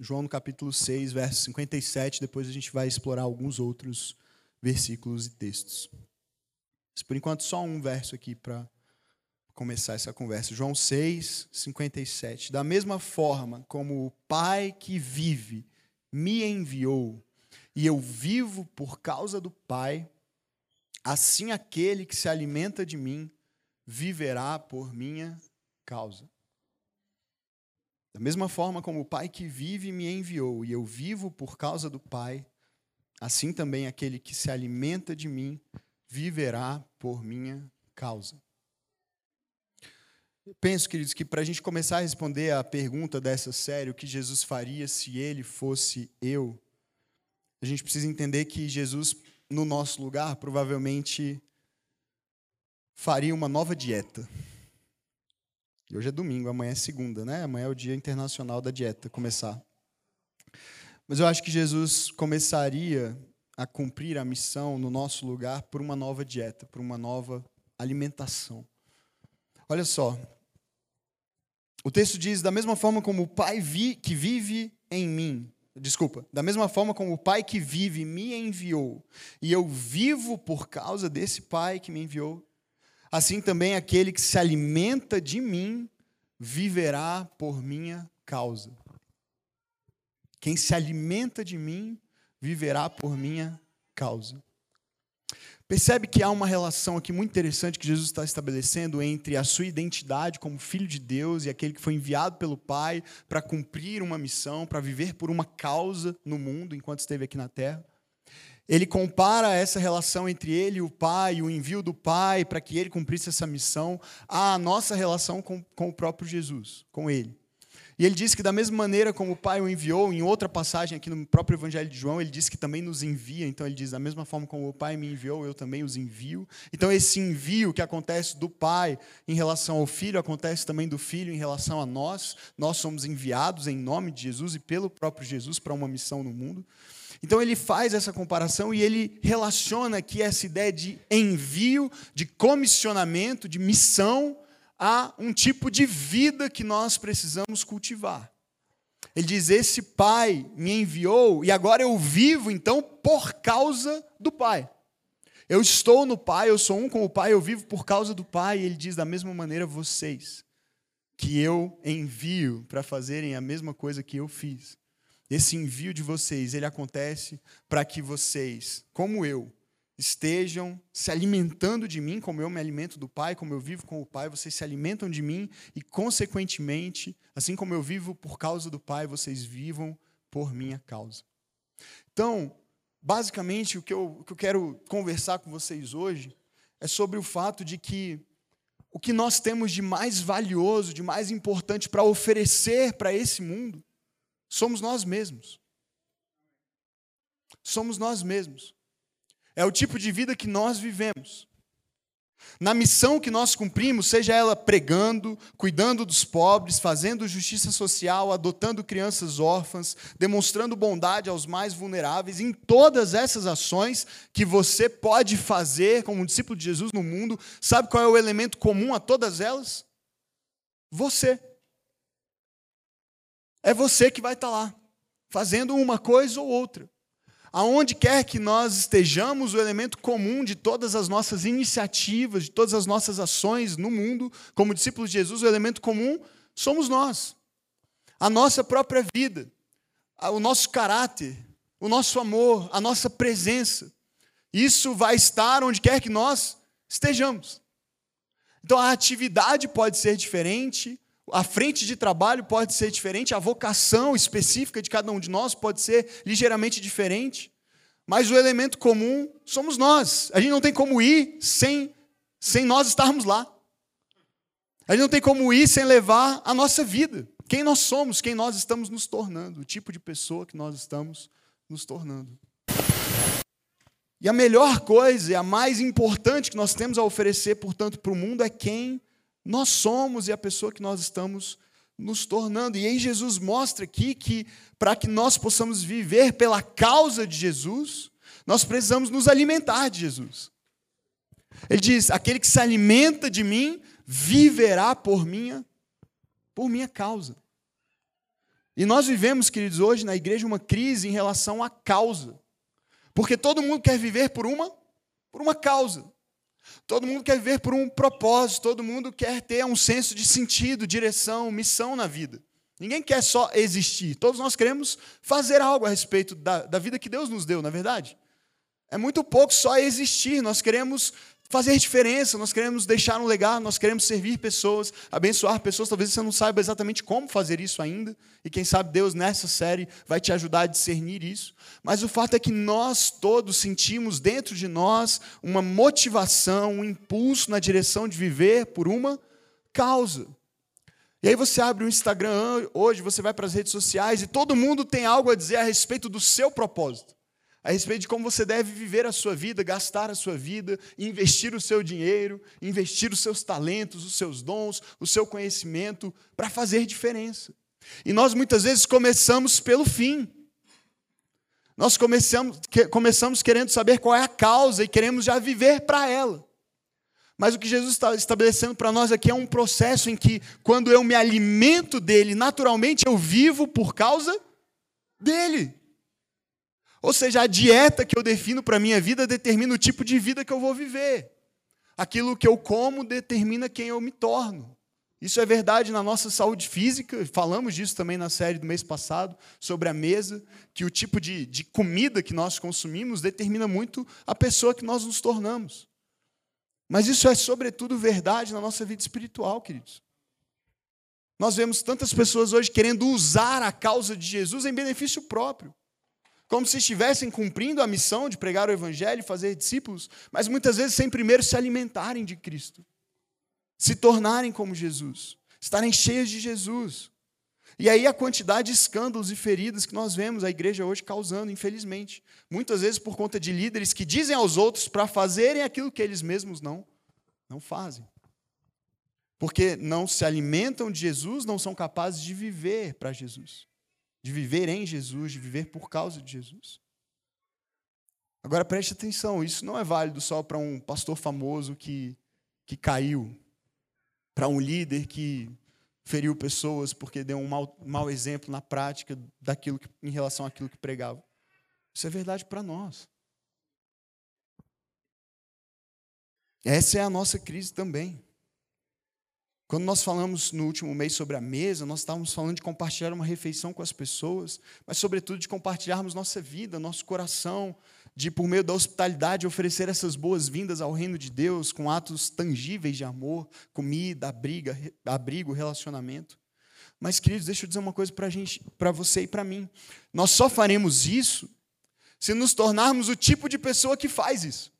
João no capítulo 6, verso 57, depois a gente vai explorar alguns outros versículos e textos. Mas por enquanto só um verso aqui para começar essa conversa. João 6, 57. Da mesma forma como o Pai que vive me enviou, e eu vivo por causa do Pai, assim aquele que se alimenta de mim viverá por minha causa. Da mesma forma como o Pai que vive me enviou e eu vivo por causa do Pai, assim também aquele que se alimenta de mim viverá por minha causa. Eu penso, queridos, que para a gente começar a responder a pergunta dessa série, o que Jesus faria se ele fosse eu, a gente precisa entender que Jesus, no nosso lugar, provavelmente faria uma nova dieta. E hoje é domingo, amanhã é segunda, né? Amanhã é o dia internacional da dieta começar. Mas eu acho que Jesus começaria a cumprir a missão no nosso lugar por uma nova dieta, por uma nova alimentação. Olha só. O texto diz: da mesma forma como o Pai vi, que vive em mim, desculpa, da mesma forma como o Pai que vive me enviou, e eu vivo por causa desse Pai que me enviou, assim também aquele que se alimenta de mim viverá por minha causa. Quem se alimenta de mim viverá por minha causa. Percebe que há uma relação aqui muito interessante que Jesus está estabelecendo entre a sua identidade como filho de Deus e aquele que foi enviado pelo Pai para cumprir uma missão, para viver por uma causa no mundo enquanto esteve aqui na terra ele compara essa relação entre ele e o Pai, o envio do Pai para que ele cumprisse essa missão, à nossa relação com, com o próprio Jesus, com ele. E ele diz que, da mesma maneira como o Pai o enviou, em outra passagem aqui no próprio Evangelho de João, ele diz que também nos envia. Então, ele diz: da mesma forma como o Pai me enviou, eu também os envio. Então, esse envio que acontece do Pai em relação ao Filho, acontece também do Filho em relação a nós. Nós somos enviados em nome de Jesus e pelo próprio Jesus para uma missão no mundo. Então ele faz essa comparação e ele relaciona aqui essa ideia de envio, de comissionamento, de missão a um tipo de vida que nós precisamos cultivar. Ele diz: Esse Pai me enviou e agora eu vivo então por causa do Pai. Eu estou no Pai, eu sou um com o Pai, eu vivo por causa do Pai. E ele diz da mesma maneira vocês, que eu envio para fazerem a mesma coisa que eu fiz. Esse envio de vocês, ele acontece para que vocês, como eu, estejam se alimentando de mim, como eu me alimento do Pai, como eu vivo com o Pai, vocês se alimentam de mim e, consequentemente, assim como eu vivo por causa do Pai, vocês vivam por minha causa. Então, basicamente, o que eu, o que eu quero conversar com vocês hoje é sobre o fato de que o que nós temos de mais valioso, de mais importante para oferecer para esse mundo somos nós mesmos. Somos nós mesmos. É o tipo de vida que nós vivemos. Na missão que nós cumprimos, seja ela pregando, cuidando dos pobres, fazendo justiça social, adotando crianças órfãs, demonstrando bondade aos mais vulneráveis, em todas essas ações que você pode fazer como um discípulo de Jesus no mundo, sabe qual é o elemento comum a todas elas? Você. É você que vai estar lá, fazendo uma coisa ou outra. Aonde quer que nós estejamos, o elemento comum de todas as nossas iniciativas, de todas as nossas ações no mundo, como discípulos de Jesus, o elemento comum somos nós. A nossa própria vida, o nosso caráter, o nosso amor, a nossa presença. Isso vai estar onde quer que nós estejamos. Então a atividade pode ser diferente, a frente de trabalho pode ser diferente, a vocação específica de cada um de nós pode ser ligeiramente diferente, mas o elemento comum somos nós. A gente não tem como ir sem, sem nós estarmos lá. A gente não tem como ir sem levar a nossa vida. Quem nós somos, quem nós estamos nos tornando, o tipo de pessoa que nós estamos nos tornando. E a melhor coisa e a mais importante que nós temos a oferecer, portanto, para o mundo é quem nós somos e a pessoa que nós estamos nos tornando. E aí Jesus mostra aqui que para que nós possamos viver pela causa de Jesus, nós precisamos nos alimentar de Jesus. Ele diz: aquele que se alimenta de mim viverá por minha por minha causa. E nós vivemos, queridos, hoje na igreja uma crise em relação à causa. Porque todo mundo quer viver por uma, por uma causa. Todo mundo quer viver por um propósito, todo mundo quer ter um senso de sentido, direção, missão na vida. Ninguém quer só existir. Todos nós queremos fazer algo a respeito da, da vida que Deus nos deu, na é verdade. É muito pouco só existir, nós queremos fazer diferença, nós queremos deixar um legado, nós queremos servir pessoas, abençoar pessoas. Talvez você não saiba exatamente como fazer isso ainda, e quem sabe Deus nessa série vai te ajudar a discernir isso. Mas o fato é que nós todos sentimos dentro de nós uma motivação, um impulso na direção de viver por uma causa. E aí você abre o Instagram hoje, você vai para as redes sociais e todo mundo tem algo a dizer a respeito do seu propósito a respeito de como você deve viver a sua vida, gastar a sua vida, investir o seu dinheiro, investir os seus talentos, os seus dons, o seu conhecimento para fazer diferença. E nós muitas vezes começamos pelo fim. Nós começamos, começamos querendo saber qual é a causa e queremos já viver para ela. Mas o que Jesus está estabelecendo para nós aqui é um processo em que, quando eu me alimento dele, naturalmente eu vivo por causa dele. Ou seja, a dieta que eu defino para a minha vida determina o tipo de vida que eu vou viver. Aquilo que eu como determina quem eu me torno. Isso é verdade na nossa saúde física, falamos disso também na série do mês passado, sobre a mesa, que o tipo de, de comida que nós consumimos determina muito a pessoa que nós nos tornamos. Mas isso é, sobretudo, verdade na nossa vida espiritual, queridos. Nós vemos tantas pessoas hoje querendo usar a causa de Jesus em benefício próprio como se estivessem cumprindo a missão de pregar o Evangelho e fazer discípulos, mas muitas vezes sem primeiro se alimentarem de Cristo, se tornarem como Jesus, estarem cheios de Jesus. E aí a quantidade de escândalos e feridas que nós vemos a igreja hoje causando, infelizmente. Muitas vezes por conta de líderes que dizem aos outros para fazerem aquilo que eles mesmos não, não fazem. Porque não se alimentam de Jesus, não são capazes de viver para Jesus de viver em Jesus, de viver por causa de Jesus. Agora preste atenção, isso não é válido só para um pastor famoso que, que caiu, para um líder que feriu pessoas porque deu um mau, mau exemplo na prática daquilo que, em relação àquilo que pregava. Isso é verdade para nós. Essa é a nossa crise também. Quando nós falamos no último mês sobre a mesa, nós estávamos falando de compartilhar uma refeição com as pessoas, mas, sobretudo, de compartilharmos nossa vida, nosso coração, de, por meio da hospitalidade, oferecer essas boas-vindas ao reino de Deus com atos tangíveis de amor, comida, abriga, abrigo, relacionamento. Mas, queridos, deixa eu dizer uma coisa para você e para mim. Nós só faremos isso se nos tornarmos o tipo de pessoa que faz isso.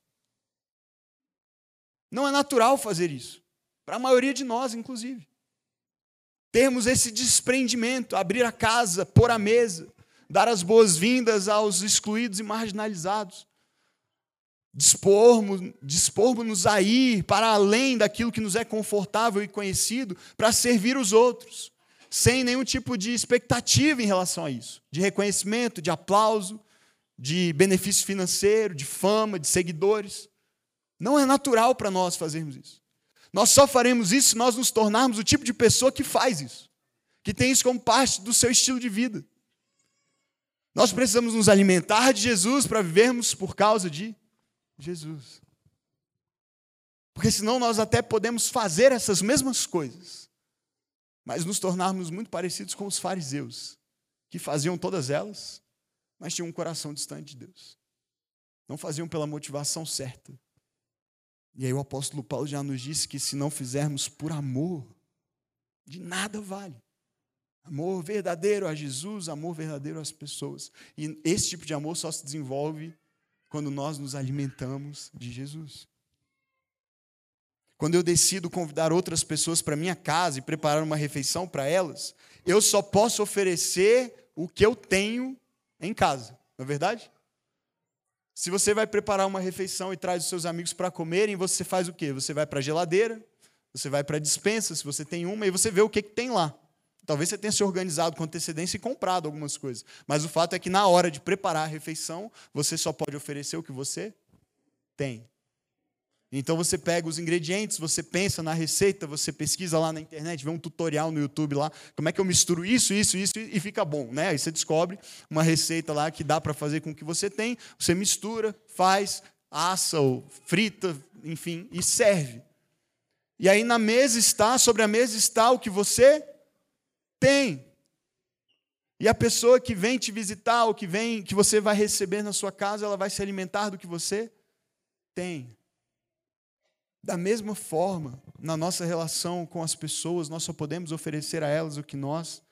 Não é natural fazer isso. Para a maioria de nós, inclusive. Termos esse desprendimento, abrir a casa, pôr a mesa, dar as boas-vindas aos excluídos e marginalizados. Dispormos-nos dispor a ir para além daquilo que nos é confortável e conhecido para servir os outros, sem nenhum tipo de expectativa em relação a isso, de reconhecimento, de aplauso, de benefício financeiro, de fama, de seguidores. Não é natural para nós fazermos isso. Nós só faremos isso se nós nos tornarmos o tipo de pessoa que faz isso, que tem isso como parte do seu estilo de vida. Nós precisamos nos alimentar de Jesus para vivermos por causa de Jesus. Porque senão nós até podemos fazer essas mesmas coisas, mas nos tornarmos muito parecidos com os fariseus, que faziam todas elas, mas tinham um coração distante de Deus. Não faziam pela motivação certa. E aí o apóstolo Paulo já nos disse que se não fizermos por amor, de nada vale. Amor verdadeiro a Jesus, amor verdadeiro às pessoas. E esse tipo de amor só se desenvolve quando nós nos alimentamos de Jesus. Quando eu decido convidar outras pessoas para minha casa e preparar uma refeição para elas, eu só posso oferecer o que eu tenho em casa, não é verdade? Se você vai preparar uma refeição e traz os seus amigos para comerem, você faz o quê? Você vai para a geladeira, você vai para a dispensa, se você tem uma, e você vê o que, que tem lá. Talvez você tenha se organizado com antecedência e comprado algumas coisas. Mas o fato é que na hora de preparar a refeição, você só pode oferecer o que você tem. Então você pega os ingredientes, você pensa na receita, você pesquisa lá na internet, vê um tutorial no YouTube lá, como é que eu misturo isso, isso, isso e fica bom, né? Aí você descobre uma receita lá que dá para fazer com o que você tem, você mistura, faz, assa ou frita, enfim, e serve. E aí na mesa está, sobre a mesa está o que você tem. E a pessoa que vem te visitar, ou que vem, que você vai receber na sua casa, ela vai se alimentar do que você tem. Da mesma forma, na nossa relação com as pessoas, nós só podemos oferecer a elas o que nós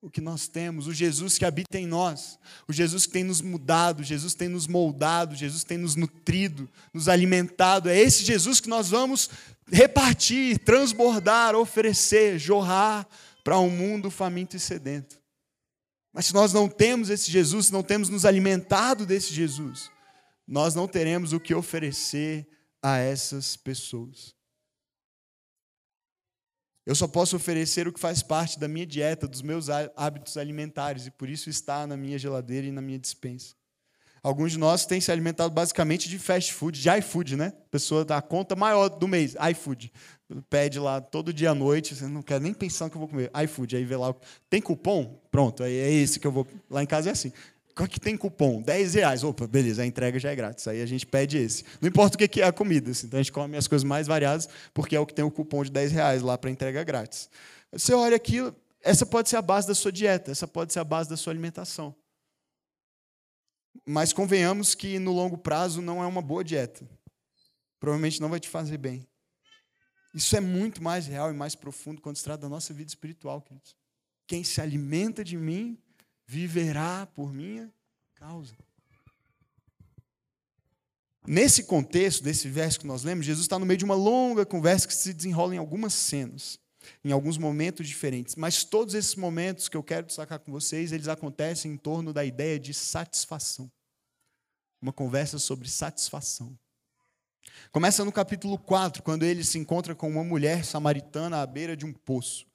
o que nós temos, o Jesus que habita em nós, o Jesus que tem nos mudado, Jesus tem nos moldado, Jesus tem nos nutrido, nos alimentado. É esse Jesus que nós vamos repartir, transbordar, oferecer, jorrar para um mundo faminto e sedento. Mas se nós não temos esse Jesus, se não temos nos alimentado desse Jesus, nós não teremos o que oferecer a essas pessoas. Eu só posso oferecer o que faz parte da minha dieta, dos meus hábitos alimentares, e por isso está na minha geladeira e na minha dispensa. Alguns de nós têm se alimentado basicamente de fast food, de iFood, né? A pessoa dá a conta maior do mês, iFood. Pede lá todo dia à noite, você não quer nem pensar no que eu vou comer. iFood, aí vê lá, tem cupom? Pronto, aí é esse que eu vou. Lá em casa é assim. Qual que tem cupom? 10 reais. Opa, beleza, a entrega já é grátis. Aí a gente pede esse. Não importa o que é a comida. Assim, então a gente come as coisas mais variadas, porque é o que tem o cupom de 10 reais lá para entrega grátis. Você olha aquilo, essa pode ser a base da sua dieta, essa pode ser a base da sua alimentação. Mas convenhamos que no longo prazo não é uma boa dieta. Provavelmente não vai te fazer bem. Isso é muito mais real e mais profundo quando se trata da nossa vida espiritual, queridos. Quem se alimenta de mim viverá por minha causa. Nesse contexto, desse verso que nós lemos, Jesus está no meio de uma longa conversa que se desenrola em algumas cenas, em alguns momentos diferentes. Mas todos esses momentos que eu quero destacar com vocês, eles acontecem em torno da ideia de satisfação. Uma conversa sobre satisfação. Começa no capítulo 4, quando ele se encontra com uma mulher samaritana à beira de um poço.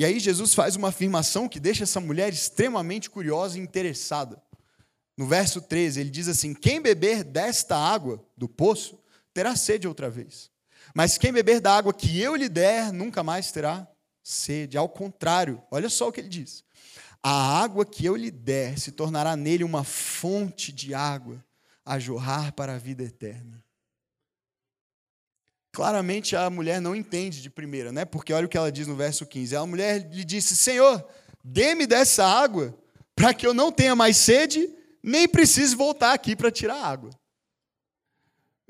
E aí Jesus faz uma afirmação que deixa essa mulher extremamente curiosa e interessada. No verso 13, ele diz assim: Quem beber desta água do poço terá sede outra vez. Mas quem beber da água que eu lhe der, nunca mais terá sede. Ao contrário, olha só o que ele diz: A água que eu lhe der se tornará nele uma fonte de água a jorrar para a vida eterna. Claramente a mulher não entende de primeira, né? Porque olha o que ela diz no verso 15. A mulher lhe disse: Senhor, dê-me dessa água, para que eu não tenha mais sede, nem precise voltar aqui para tirar água.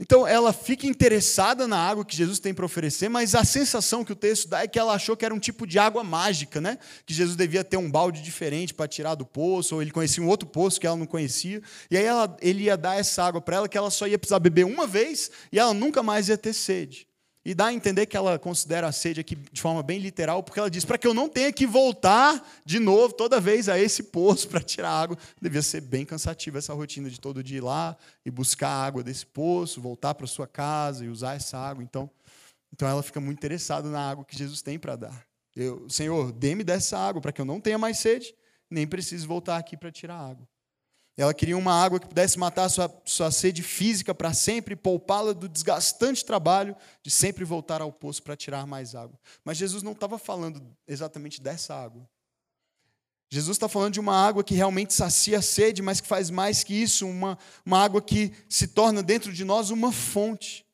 Então ela fica interessada na água que Jesus tem para oferecer, mas a sensação que o texto dá é que ela achou que era um tipo de água mágica, né? Que Jesus devia ter um balde diferente para tirar do poço, ou ele conhecia um outro poço que ela não conhecia. E aí ela, ele ia dar essa água para ela que ela só ia precisar beber uma vez e ela nunca mais ia ter sede. E dá a entender que ela considera a sede aqui de forma bem literal, porque ela diz: para que eu não tenha que voltar de novo toda vez a esse poço para tirar água. Devia ser bem cansativa essa rotina de todo dia ir lá e buscar água desse poço, voltar para sua casa e usar essa água. Então, então ela fica muito interessada na água que Jesus tem para dar. Eu, Senhor, dê-me dessa água para que eu não tenha mais sede, nem precise voltar aqui para tirar água. Ela queria uma água que pudesse matar sua, sua sede física para sempre poupá-la do desgastante trabalho de sempre voltar ao poço para tirar mais água. Mas Jesus não estava falando exatamente dessa água. Jesus está falando de uma água que realmente sacia a sede, mas que faz mais que isso, uma, uma água que se torna dentro de nós uma fonte.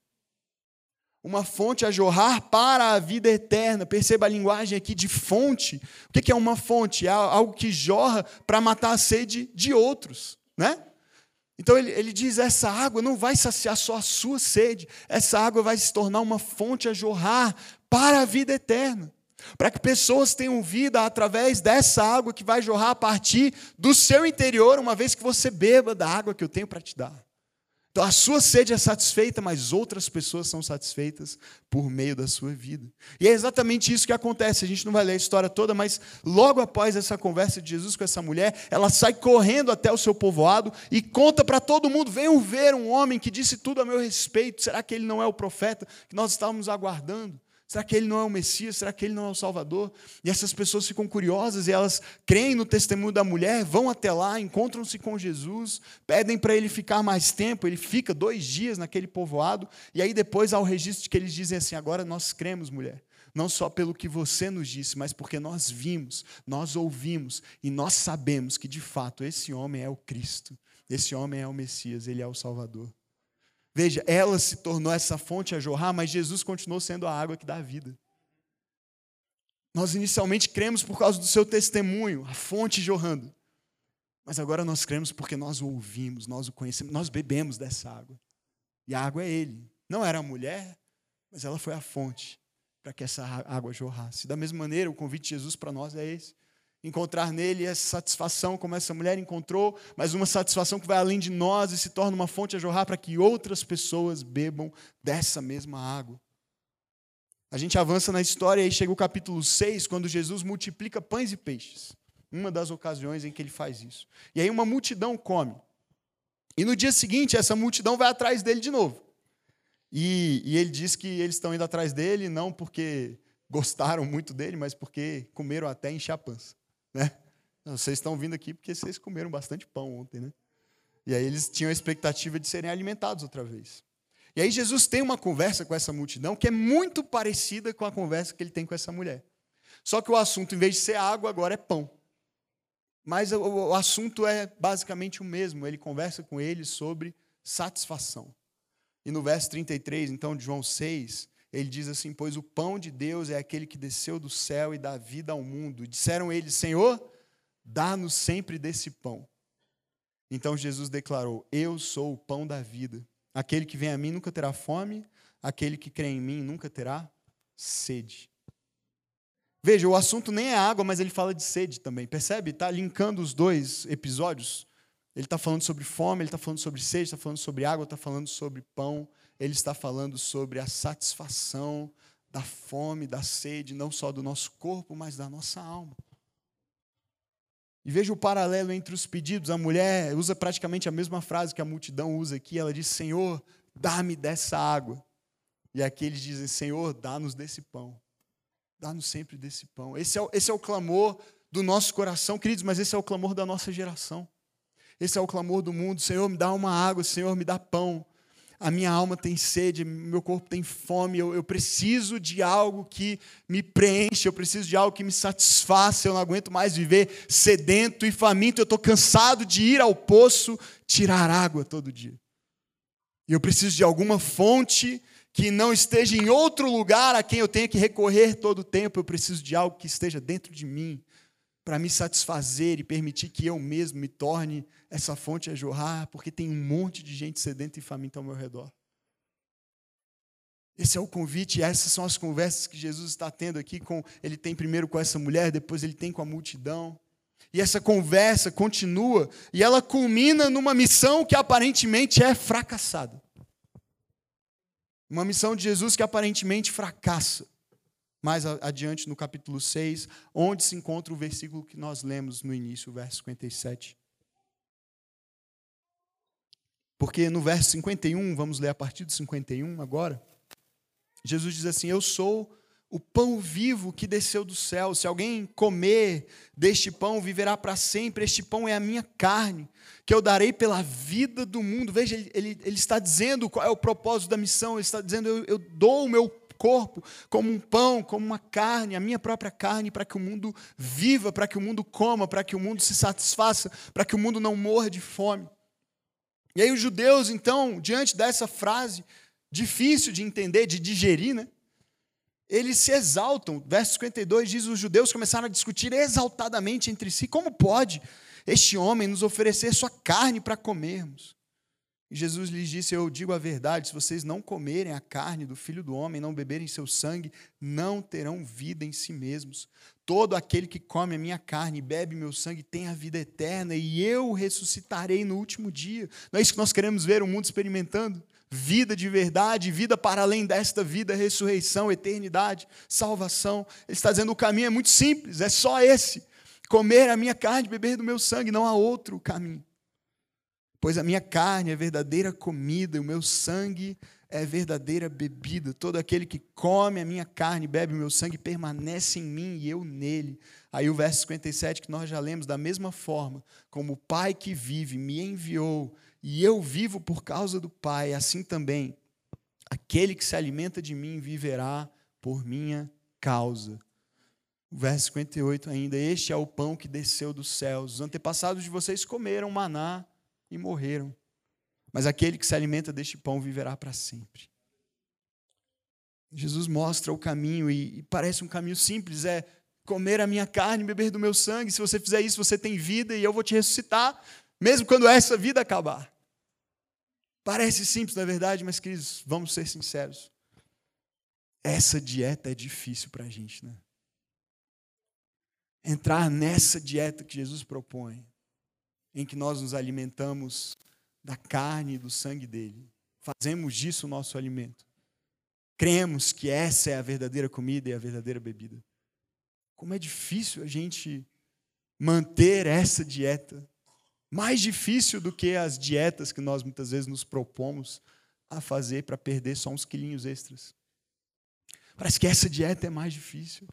Uma fonte a jorrar para a vida eterna. Perceba a linguagem aqui de fonte. O que é uma fonte? É algo que jorra para matar a sede de outros. Né? Então ele, ele diz: essa água não vai saciar só a sua sede, essa água vai se tornar uma fonte a jorrar para a vida eterna para que pessoas tenham vida através dessa água que vai jorrar a partir do seu interior, uma vez que você beba da água que eu tenho para te dar. Então a sua sede é satisfeita, mas outras pessoas são satisfeitas por meio da sua vida. E é exatamente isso que acontece. A gente não vai ler a história toda, mas logo após essa conversa de Jesus com essa mulher, ela sai correndo até o seu povoado e conta para todo mundo: venham ver um homem que disse tudo a meu respeito. Será que ele não é o profeta que nós estávamos aguardando? Será que ele não é o Messias? Será que ele não é o Salvador? E essas pessoas ficam curiosas e elas creem no testemunho da mulher, vão até lá, encontram-se com Jesus, pedem para ele ficar mais tempo. Ele fica dois dias naquele povoado, e aí depois há o registro de que eles dizem assim: agora nós cremos, mulher. Não só pelo que você nos disse, mas porque nós vimos, nós ouvimos e nós sabemos que de fato esse homem é o Cristo, esse homem é o Messias, ele é o Salvador. Veja, ela se tornou essa fonte a jorrar, mas Jesus continuou sendo a água que dá vida. Nós inicialmente cremos por causa do seu testemunho, a fonte jorrando. Mas agora nós cremos porque nós o ouvimos, nós o conhecemos, nós bebemos dessa água. E a água é ele. Não era a mulher, mas ela foi a fonte para que essa água jorrasse. Da mesma maneira, o convite de Jesus para nós é esse encontrar nele essa satisfação como essa mulher encontrou, mas uma satisfação que vai além de nós e se torna uma fonte a jorrar para que outras pessoas bebam dessa mesma água. A gente avança na história e chega o capítulo 6, quando Jesus multiplica pães e peixes. Uma das ocasiões em que ele faz isso. E aí uma multidão come. E no dia seguinte, essa multidão vai atrás dele de novo. E, e ele diz que eles estão indo atrás dele não porque gostaram muito dele, mas porque comeram até encher a pança. Né? Vocês estão vindo aqui porque vocês comeram bastante pão ontem, né? E aí eles tinham a expectativa de serem alimentados outra vez. E aí Jesus tem uma conversa com essa multidão que é muito parecida com a conversa que ele tem com essa mulher. Só que o assunto, em vez de ser água, agora é pão. Mas o, assunto é basicamente o mesmo. Ele conversa com eles sobre satisfação. E no verso 33, então, de João 6, ele diz assim: Pois o pão de Deus é aquele que desceu do céu e dá vida ao mundo. Disseram eles: Senhor, dá-nos sempre desse pão. Então Jesus declarou: Eu sou o pão da vida. Aquele que vem a mim nunca terá fome, aquele que crê em mim nunca terá sede. Veja, o assunto nem é água, mas ele fala de sede também. Percebe? Está linkando os dois episódios. Ele está falando sobre fome, ele está falando sobre sede, está falando sobre água, está falando sobre pão ele está falando sobre a satisfação da fome, da sede, não só do nosso corpo, mas da nossa alma. E veja o paralelo entre os pedidos. A mulher usa praticamente a mesma frase que a multidão usa aqui. Ela diz: Senhor, dá-me dessa água. E aqui eles dizem: Senhor, dá-nos desse pão. Dá-nos sempre desse pão. Esse é, o, esse é o clamor do nosso coração, queridos, mas esse é o clamor da nossa geração. Esse é o clamor do mundo: Senhor, me dá uma água, Senhor, me dá pão a minha alma tem sede, meu corpo tem fome, eu, eu, preciso de algo que me preenche, eu preciso de algo que me satisfaça, eu não aguento mais viver sedento e faminto, eu estou cansado de ir ao poço tirar água todo dia. Eu preciso de alguma fonte que não esteja em outro lugar a quem eu tenha que recorrer todo o tempo, eu preciso de algo que esteja dentro de mim, para me satisfazer e permitir que eu mesmo me torne essa fonte a jorrar, porque tem um monte de gente sedenta e faminta ao meu redor. Esse é o convite, essas são as conversas que Jesus está tendo aqui com, ele tem primeiro com essa mulher, depois ele tem com a multidão. E essa conversa continua e ela culmina numa missão que aparentemente é fracassada. Uma missão de Jesus que aparentemente fracassa mais adiante no capítulo 6, onde se encontra o versículo que nós lemos no início, o verso 57. Porque no verso 51, vamos ler a partir do 51 agora, Jesus diz assim: Eu sou o pão vivo que desceu do céu. Se alguém comer deste pão, viverá para sempre. Este pão é a minha carne, que eu darei pela vida do mundo. Veja, ele, ele, está dizendo qual é o propósito da missão. Ele está dizendo: Eu, eu dou o meu corpo como um pão, como uma carne, a minha própria carne, para que o mundo viva, para que o mundo coma, para que o mundo se satisfaça, para que o mundo não morra de fome. E aí os judeus, então, diante dessa frase difícil de entender, de digerir, né? Eles se exaltam. Verso 52 diz: os judeus começaram a discutir exaltadamente entre si: como pode este homem nos oferecer sua carne para comermos? E Jesus lhes disse: Eu digo a verdade, se vocês não comerem a carne do filho do homem, não beberem seu sangue, não terão vida em si mesmos. Todo aquele que come a minha carne e bebe meu sangue tem a vida eterna, e eu ressuscitarei no último dia. Não é isso que nós queremos ver o mundo experimentando? Vida de verdade, vida para além desta vida, ressurreição, eternidade, salvação. Ele está dizendo: o caminho é muito simples, é só esse. Comer a minha carne, beber do meu sangue, não há outro caminho. Pois a minha carne é verdadeira comida, o meu sangue é verdadeira bebida. Todo aquele que come a minha carne bebe o meu sangue permanece em mim e eu nele. Aí o verso 57 que nós já lemos, da mesma forma, como o Pai que vive me enviou e eu vivo por causa do Pai, assim também aquele que se alimenta de mim viverá por minha causa. O verso 58 ainda, este é o pão que desceu dos céus. Os antepassados de vocês comeram maná e morreram. Mas aquele que se alimenta deste pão viverá para sempre. Jesus mostra o caminho e, parece um caminho simples, é comer a minha carne, beber do meu sangue. Se você fizer isso, você tem vida e eu vou te ressuscitar, mesmo quando essa vida acabar. Parece simples, na é verdade, mas queridos, vamos ser sinceros. Essa dieta é difícil para a gente, né? Entrar nessa dieta que Jesus propõe em que nós nos alimentamos da carne e do sangue dele. Fazemos disso o nosso alimento. Cremos que essa é a verdadeira comida e a verdadeira bebida. Como é difícil a gente manter essa dieta. Mais difícil do que as dietas que nós muitas vezes nos propomos a fazer para perder só uns quilinhos extras. Parece que essa dieta é mais difícil.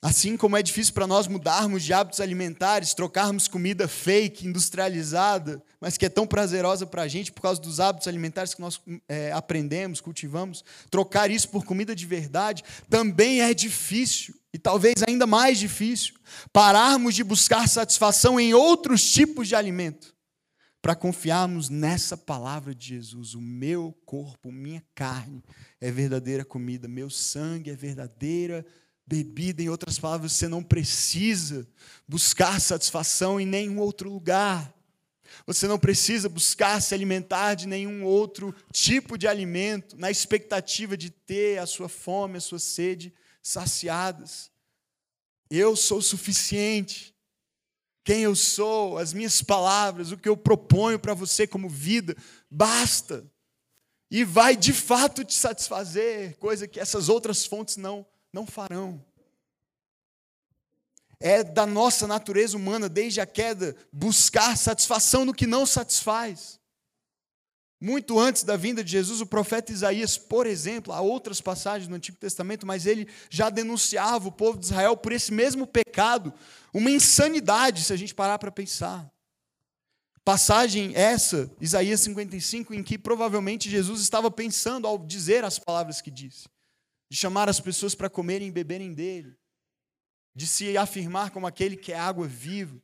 Assim como é difícil para nós mudarmos de hábitos alimentares, trocarmos comida fake, industrializada, mas que é tão prazerosa para a gente por causa dos hábitos alimentares que nós é, aprendemos, cultivamos, trocar isso por comida de verdade também é difícil, e talvez ainda mais difícil, pararmos de buscar satisfação em outros tipos de alimento, para confiarmos nessa palavra de Jesus: o meu corpo, minha carne é verdadeira comida, meu sangue é verdadeira comida bebida, em outras palavras, você não precisa buscar satisfação em nenhum outro lugar. Você não precisa buscar se alimentar de nenhum outro tipo de alimento, na expectativa de ter a sua fome, a sua sede saciadas. Eu sou suficiente. Quem eu sou, as minhas palavras, o que eu proponho para você como vida, basta. E vai de fato te satisfazer, coisa que essas outras fontes não não farão. É da nossa natureza humana, desde a queda, buscar satisfação no que não satisfaz. Muito antes da vinda de Jesus, o profeta Isaías, por exemplo, há outras passagens no Antigo Testamento, mas ele já denunciava o povo de Israel por esse mesmo pecado, uma insanidade, se a gente parar para pensar. Passagem essa, Isaías 55, em que provavelmente Jesus estava pensando ao dizer as palavras que disse de chamar as pessoas para comerem e beberem dele, de se afirmar como aquele que é água viva.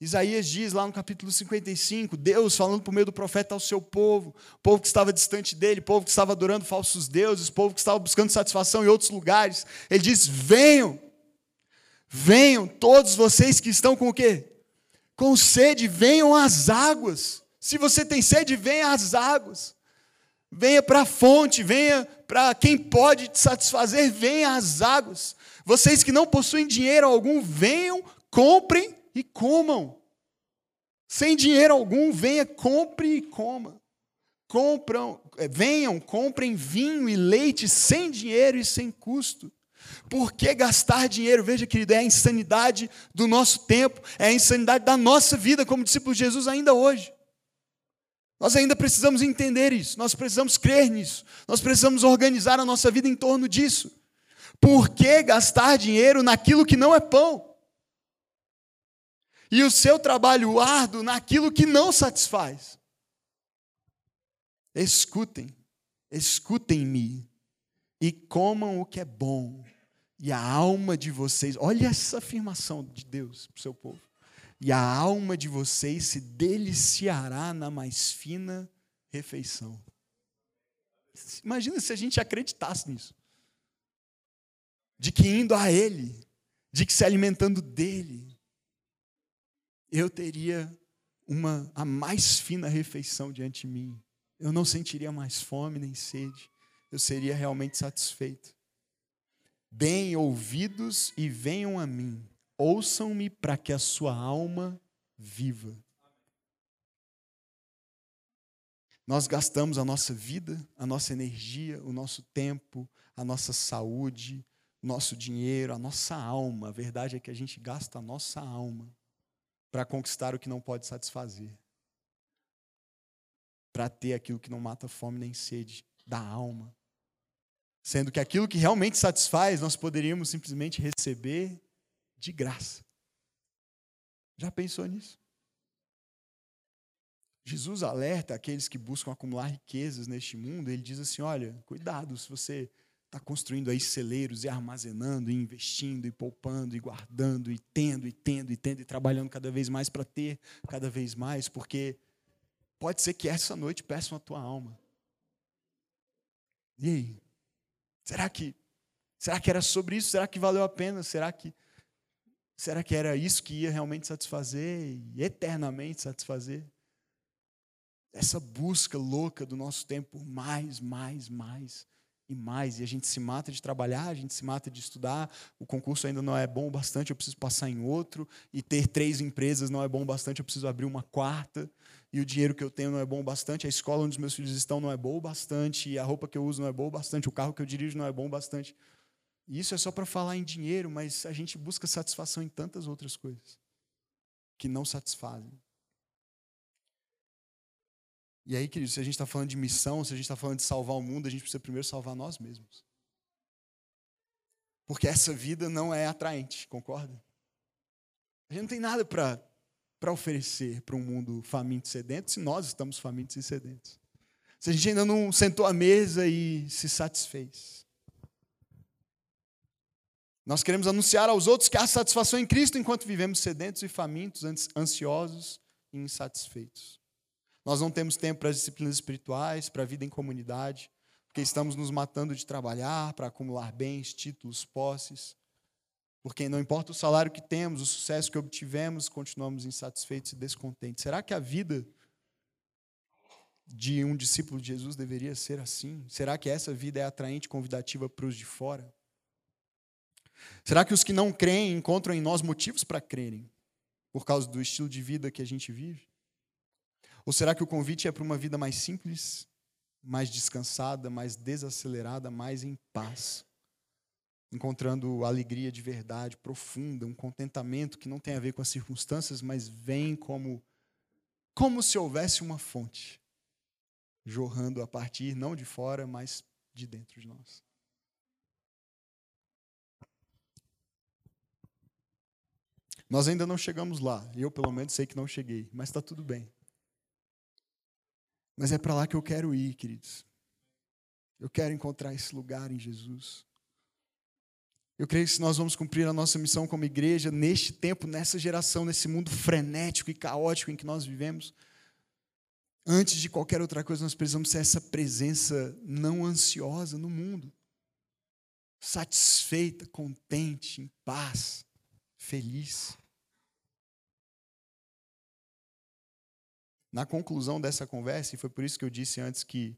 Isaías diz lá no capítulo 55, Deus falando por meio do profeta ao seu povo, povo que estava distante dele, povo que estava adorando falsos deuses, povo que estava buscando satisfação em outros lugares. Ele diz: "Venham. Venham todos vocês que estão com o quê? Com sede, venham às águas. Se você tem sede, venha às águas. Venha para a fonte, venha para quem pode te satisfazer, venha às águas. Vocês que não possuem dinheiro algum, venham, comprem e comam. Sem dinheiro algum, venha, compre e coma. Compram, eh, venham, comprem vinho e leite sem dinheiro e sem custo. Por que gastar dinheiro? Veja, querido, é a insanidade do nosso tempo, é a insanidade da nossa vida como discípulos de Jesus ainda hoje. Nós ainda precisamos entender isso, nós precisamos crer nisso, nós precisamos organizar a nossa vida em torno disso. Por que gastar dinheiro naquilo que não é pão? E o seu trabalho árduo naquilo que não satisfaz? Escutem, escutem-me e comam o que é bom, e a alma de vocês, olha essa afirmação de Deus para o seu povo, e a alma de vocês se deliciará na mais fina refeição. Imagina se a gente acreditasse nisso. De que indo a Ele, de que se alimentando dEle, eu teria uma a mais fina refeição diante de mim. Eu não sentiria mais fome nem sede. Eu seria realmente satisfeito. Bem ouvidos e venham a mim. Ouçam-me para que a sua alma viva. Nós gastamos a nossa vida, a nossa energia, o nosso tempo, a nossa saúde, nosso dinheiro, a nossa alma. A verdade é que a gente gasta a nossa alma para conquistar o que não pode satisfazer, para ter aquilo que não mata fome nem sede da alma. Sendo que aquilo que realmente satisfaz, nós poderíamos simplesmente receber de graça. Já pensou nisso? Jesus alerta aqueles que buscam acumular riquezas neste mundo, ele diz assim: olha, cuidado se você está construindo aí celeiros e armazenando, e investindo, e poupando, e guardando, e tendo, e tendo, e tendo, e trabalhando cada vez mais para ter cada vez mais, porque pode ser que essa noite peçam a tua alma. E aí? Será que será que era sobre isso? Será que valeu a pena? Será que será que era isso que ia realmente satisfazer e eternamente satisfazer? Essa busca louca do nosso tempo por mais, mais, mais e mais. E a gente se mata de trabalhar, a gente se mata de estudar. O concurso ainda não é bom o bastante, eu preciso passar em outro. E ter três empresas não é bom o bastante, eu preciso abrir uma quarta. E o dinheiro que eu tenho não é bom o bastante, a escola onde os meus filhos estão não é boa o bastante, e a roupa que eu uso não é boa o bastante, o carro que eu dirijo não é bom o bastante. E isso é só para falar em dinheiro, mas a gente busca satisfação em tantas outras coisas que não satisfazem. E aí, querido, se a gente está falando de missão, se a gente está falando de salvar o mundo, a gente precisa primeiro salvar nós mesmos. Porque essa vida não é atraente, concorda? A gente não tem nada para oferecer para um mundo faminto e sedento se nós estamos famintos e sedentos. Se a gente ainda não sentou à mesa e se satisfez. Nós queremos anunciar aos outros que há satisfação em Cristo enquanto vivemos sedentos e famintos, ansiosos e insatisfeitos. Nós não temos tempo para as disciplinas espirituais, para a vida em comunidade, porque estamos nos matando de trabalhar para acumular bens, títulos, posses. Porque não importa o salário que temos, o sucesso que obtivemos, continuamos insatisfeitos e descontentes. Será que a vida de um discípulo de Jesus deveria ser assim? Será que essa vida é atraente convidativa para os de fora? Será que os que não creem encontram em nós motivos para crerem, por causa do estilo de vida que a gente vive? Ou será que o convite é para uma vida mais simples, mais descansada, mais desacelerada, mais em paz? Encontrando alegria de verdade profunda, um contentamento que não tem a ver com as circunstâncias, mas vem como como se houvesse uma fonte jorrando a partir não de fora, mas de dentro de nós. Nós ainda não chegamos lá. Eu, pelo menos, sei que não cheguei, mas está tudo bem. Mas é para lá que eu quero ir, queridos. Eu quero encontrar esse lugar em Jesus. Eu creio que se nós vamos cumprir a nossa missão como igreja neste tempo, nessa geração, nesse mundo frenético e caótico em que nós vivemos, antes de qualquer outra coisa, nós precisamos ser essa presença não ansiosa no mundo, satisfeita, contente, em paz, feliz. Na conclusão dessa conversa, e foi por isso que eu disse antes que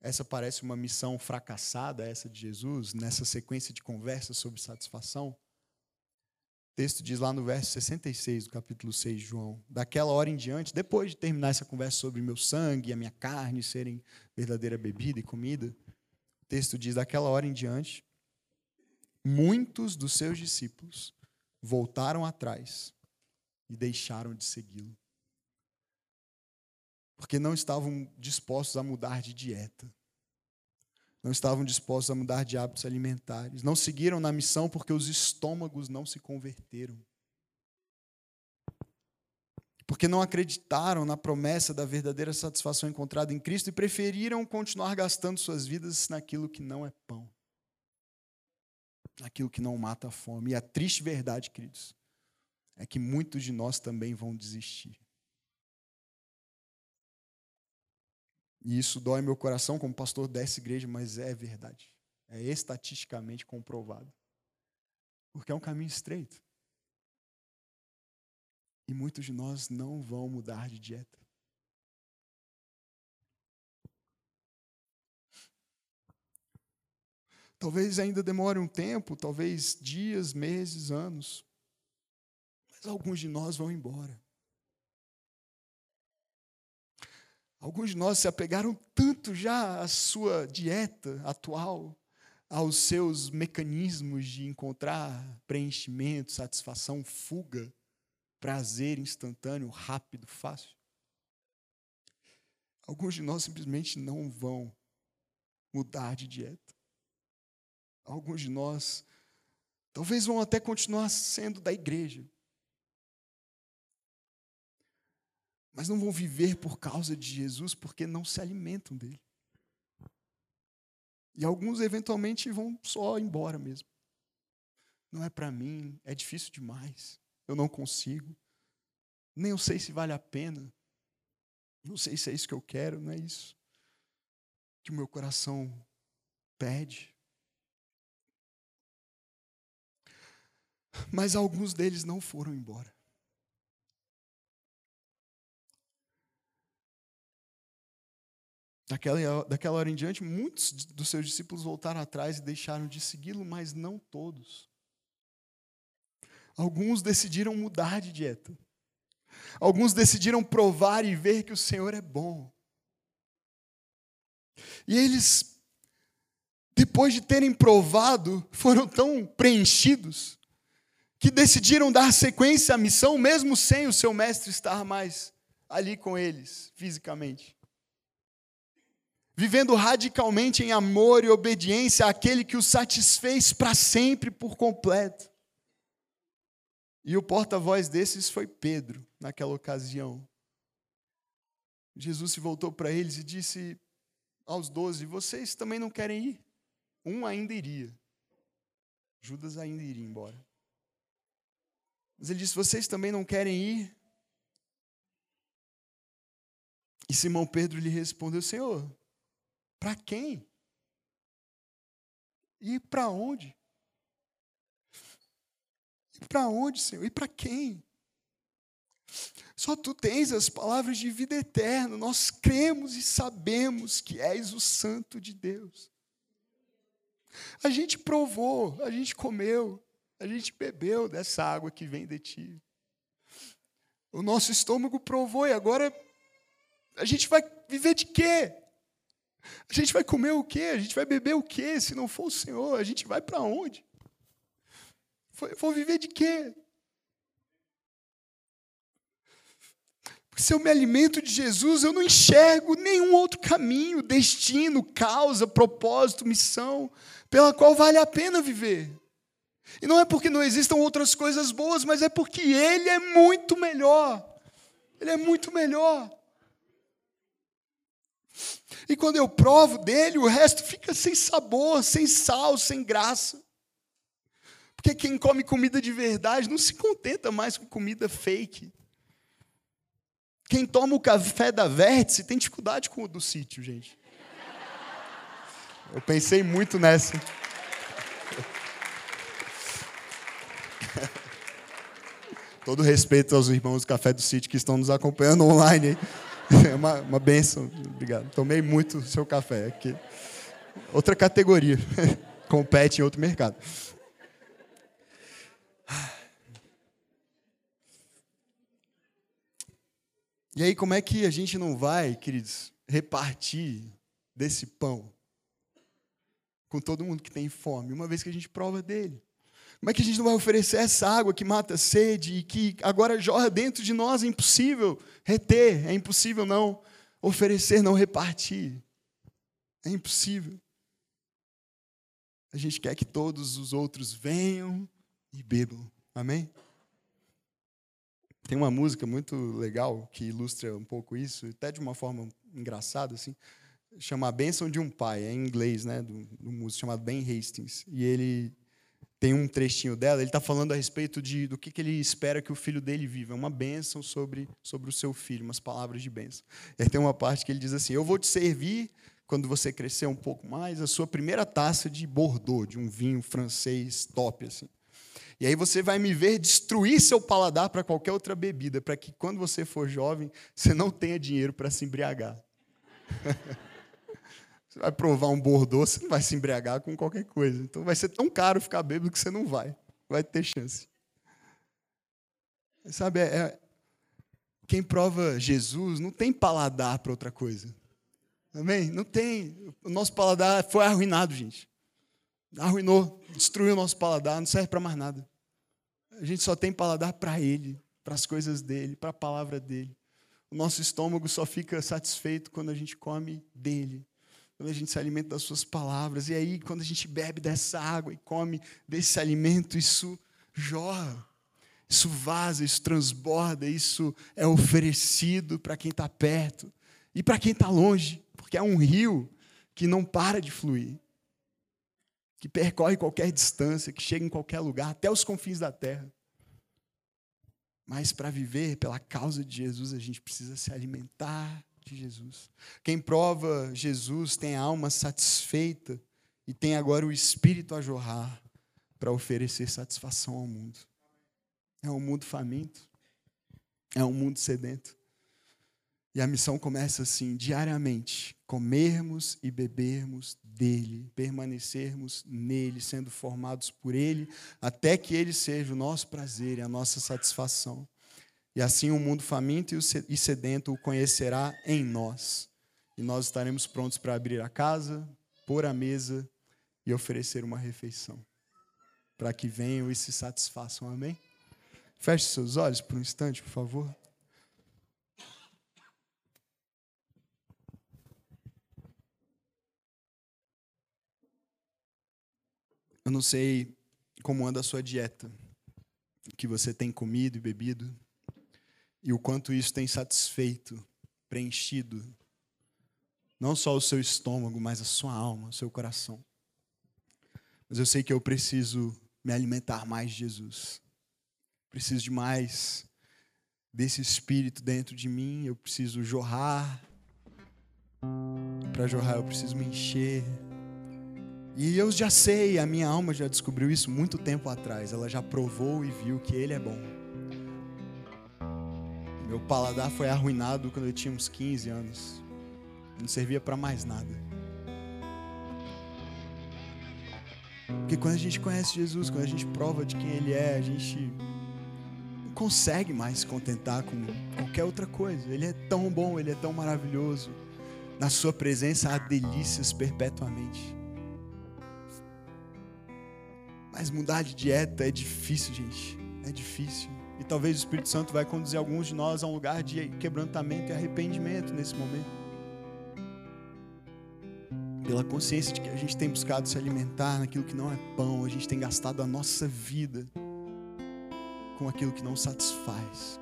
essa parece uma missão fracassada, essa de Jesus, nessa sequência de conversas sobre satisfação. O texto diz lá no verso 66 do capítulo 6 de João: Daquela hora em diante, depois de terminar essa conversa sobre meu sangue e a minha carne serem verdadeira bebida e comida, o texto diz: Daquela hora em diante, muitos dos seus discípulos voltaram atrás e deixaram de segui-lo porque não estavam dispostos a mudar de dieta. Não estavam dispostos a mudar de hábitos alimentares. Não seguiram na missão porque os estômagos não se converteram. porque não acreditaram na promessa da verdadeira satisfação encontrada em Cristo e preferiram continuar gastando suas vidas naquilo que não é pão, naquilo que não mata a fome. E a triste verdade, queridos, é que muitos de nós também vão desistir. E isso dói meu coração como pastor dessa igreja, mas é verdade. É estatisticamente comprovado. Porque é um caminho estreito. E muitos de nós não vão mudar de dieta. Talvez ainda demore um tempo, talvez dias, meses, anos. Mas alguns de nós vão embora. Alguns de nós se apegaram tanto já à sua dieta atual, aos seus mecanismos de encontrar preenchimento, satisfação, fuga, prazer instantâneo, rápido, fácil. Alguns de nós simplesmente não vão mudar de dieta. Alguns de nós talvez vão até continuar sendo da igreja, mas não vão viver por causa de Jesus porque não se alimentam dele. E alguns eventualmente vão só embora mesmo. Não é para mim, é difícil demais, eu não consigo. Nem eu sei se vale a pena. Não sei se é isso que eu quero, não é isso que o meu coração pede. Mas alguns deles não foram embora. Daquela, daquela hora em diante, muitos dos seus discípulos voltaram atrás e deixaram de segui-lo, mas não todos. Alguns decidiram mudar de dieta. Alguns decidiram provar e ver que o Senhor é bom. E eles, depois de terem provado, foram tão preenchidos que decidiram dar sequência à missão, mesmo sem o seu mestre estar mais ali com eles, fisicamente vivendo radicalmente em amor e obediência àquele que o satisfez para sempre por completo. E o porta-voz desses foi Pedro, naquela ocasião. Jesus se voltou para eles e disse aos doze: Vocês também não querem ir? Um ainda iria. Judas ainda iria embora. Mas ele disse: Vocês também não querem ir? E Simão Pedro lhe respondeu: Senhor, para quem? E para onde? E para onde, Senhor? E para quem? Só tu tens as palavras de vida eterna. Nós cremos e sabemos que és o Santo de Deus. A gente provou, a gente comeu, a gente bebeu dessa água que vem de ti. O nosso estômago provou e agora a gente vai viver de quê? A gente vai comer o quê? A gente vai beber o quê? Se não for o Senhor, a gente vai para onde? Vou viver de quê? Porque se eu me alimento de Jesus, eu não enxergo nenhum outro caminho, destino, causa, propósito, missão, pela qual vale a pena viver. E não é porque não existam outras coisas boas, mas é porque Ele é muito melhor. Ele é muito melhor. E quando eu provo dele, o resto fica sem sabor, sem sal, sem graça. Porque quem come comida de verdade não se contenta mais com comida fake. Quem toma o café da Vértice tem dificuldade com o do sítio, gente. Eu pensei muito nessa. Todo respeito aos irmãos do Café do Sítio que estão nos acompanhando online. Hein? É uma, uma benção. Obrigado. Tomei muito seu café aqui. Outra categoria. Compete em outro mercado. E aí, como é que a gente não vai, queridos, repartir desse pão com todo mundo que tem fome, uma vez que a gente prova dele? Como é que a gente não vai oferecer essa água que mata a sede e que agora jorra dentro de nós? É impossível reter, é impossível não oferecer, não repartir. É impossível. A gente quer que todos os outros venham e bebam. Amém? Tem uma música muito legal que ilustra um pouco isso, até de uma forma engraçada, assim, chama A Bênção de um Pai, é em inglês, né, do, do músico chamado Ben Hastings. E ele tem um trechinho dela, ele está falando a respeito de, do que, que ele espera que o filho dele viva. É uma bênção sobre, sobre o seu filho, umas palavras de bênção. E aí tem uma parte que ele diz assim: Eu vou te servir, quando você crescer um pouco mais, a sua primeira taça de Bordeaux, de um vinho francês top. assim. E aí você vai me ver destruir seu paladar para qualquer outra bebida, para que quando você for jovem, você não tenha dinheiro para se embriagar. Você vai provar um Bordeaux, você não vai se embriagar com qualquer coisa. Então vai ser tão caro ficar bêbado que você não vai. Vai ter chance. Sabe, é, é quem prova Jesus não tem paladar para outra coisa. Amém? Não tem. O nosso paladar foi arruinado, gente. Arruinou, destruiu o nosso paladar, não serve para mais nada. A gente só tem paladar para Ele, para as coisas dele, para a palavra dele. O nosso estômago só fica satisfeito quando a gente come dele quando a gente se alimenta das suas palavras. E aí, quando a gente bebe dessa água e come desse alimento, isso jorra, isso vaza, isso transborda, isso é oferecido para quem está perto e para quem está longe, porque é um rio que não para de fluir, que percorre qualquer distância, que chega em qualquer lugar, até os confins da terra. Mas para viver pela causa de Jesus, a gente precisa se alimentar de Jesus. Quem prova Jesus tem a alma satisfeita e tem agora o espírito a jorrar para oferecer satisfação ao mundo. É um mundo faminto, é um mundo sedento. E a missão começa assim, diariamente: comermos e bebermos dele, permanecermos nele, sendo formados por ele, até que ele seja o nosso prazer e a nossa satisfação. E assim o mundo faminto e sedento o conhecerá em nós. E nós estaremos prontos para abrir a casa, pôr a mesa e oferecer uma refeição. Para que venham e se satisfaçam. Amém? Feche seus olhos por um instante, por favor. Eu não sei como anda a sua dieta, o que você tem comido e bebido e o quanto isso tem satisfeito, preenchido, não só o seu estômago, mas a sua alma, o seu coração. Mas eu sei que eu preciso me alimentar mais de Jesus. Preciso de mais desse espírito dentro de mim, eu preciso jorrar. Para jorrar eu preciso me encher. E eu já sei, a minha alma já descobriu isso muito tempo atrás. Ela já provou e viu que ele é bom. Meu paladar foi arruinado quando eu tinha uns 15 anos. Não servia para mais nada. Porque quando a gente conhece Jesus, quando a gente prova de quem Ele é, a gente não consegue mais se contentar com qualquer outra coisa. Ele é tão bom, Ele é tão maravilhoso. Na Sua presença há delícias perpetuamente. Mas mudar de dieta é difícil, gente. É difícil. E talvez o Espírito Santo vai conduzir alguns de nós a um lugar de quebrantamento e arrependimento nesse momento. Pela consciência de que a gente tem buscado se alimentar naquilo que não é pão, a gente tem gastado a nossa vida com aquilo que não satisfaz.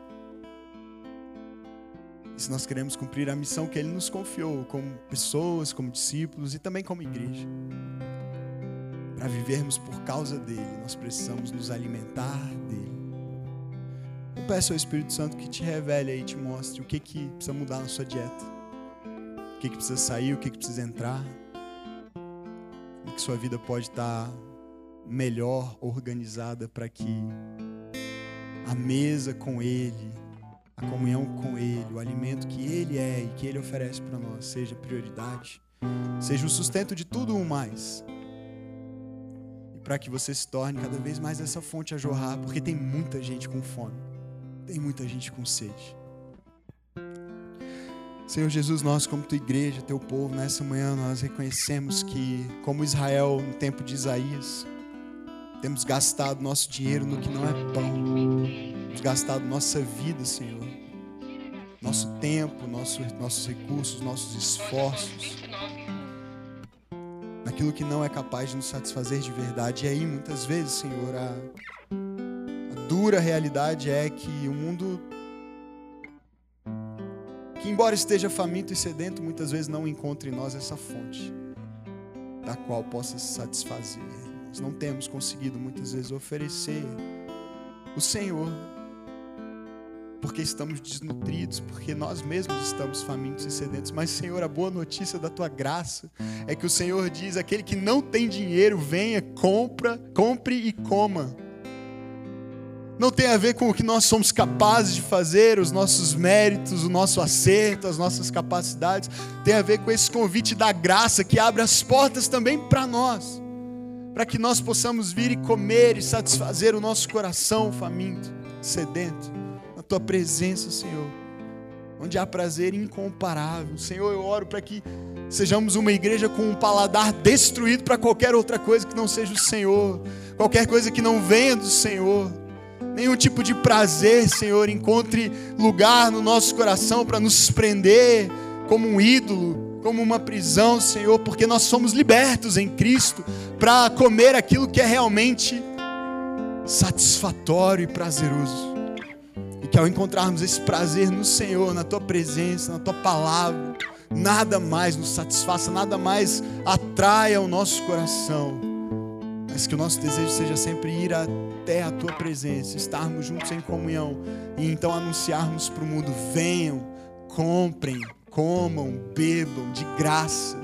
E se nós queremos cumprir a missão que Ele nos confiou, como pessoas, como discípulos e também como igreja, para vivermos por causa dele, nós precisamos nos alimentar dele. Eu peço ao Espírito Santo que te revele aí, te mostre o que, que precisa mudar na sua dieta. O que, que precisa sair, o que, que precisa entrar. O que sua vida pode estar melhor organizada para que a mesa com Ele, a comunhão com Ele, o alimento que Ele é e que Ele oferece para nós seja prioridade, seja o sustento de tudo o mais. E para que você se torne cada vez mais essa fonte a jorrar, porque tem muita gente com fome. Tem muita gente com sede. Senhor Jesus, nós, como tua igreja, teu povo, nessa manhã nós reconhecemos que, como Israel no tempo de Isaías, temos gastado nosso dinheiro no que não é pão, temos gastado nossa vida, Senhor, nosso tempo, nosso, nossos recursos, nossos esforços, naquilo que não é capaz de nos satisfazer de verdade. E aí, muitas vezes, Senhor, a dura realidade é que o mundo, que embora esteja faminto e sedento, muitas vezes não encontra em nós essa fonte da qual possa se satisfazer. Nós não temos conseguido muitas vezes oferecer o Senhor porque estamos desnutridos, porque nós mesmos estamos famintos e sedentos. Mas, Senhor, a boa notícia da tua graça é que o Senhor diz: aquele que não tem dinheiro, venha, compra, compre e coma. Não tem a ver com o que nós somos capazes de fazer, os nossos méritos, o nosso acerto, as nossas capacidades. Tem a ver com esse convite da graça que abre as portas também para nós, para que nós possamos vir e comer e satisfazer o nosso coração faminto, sedento tua presença, Senhor, onde há prazer incomparável. Senhor, eu oro para que sejamos uma igreja com um paladar destruído para qualquer outra coisa que não seja o Senhor, qualquer coisa que não venha do Senhor. Nenhum tipo de prazer, Senhor, encontre lugar no nosso coração para nos prender como um ídolo, como uma prisão, Senhor, porque nós somos libertos em Cristo para comer aquilo que é realmente satisfatório e prazeroso. Que ao encontrarmos esse prazer no Senhor, na tua presença, na tua palavra, nada mais nos satisfaça, nada mais atraia o nosso coração, mas que o nosso desejo seja sempre ir até a tua presença, estarmos juntos em comunhão e então anunciarmos para o mundo: venham, comprem, comam, bebam de graça.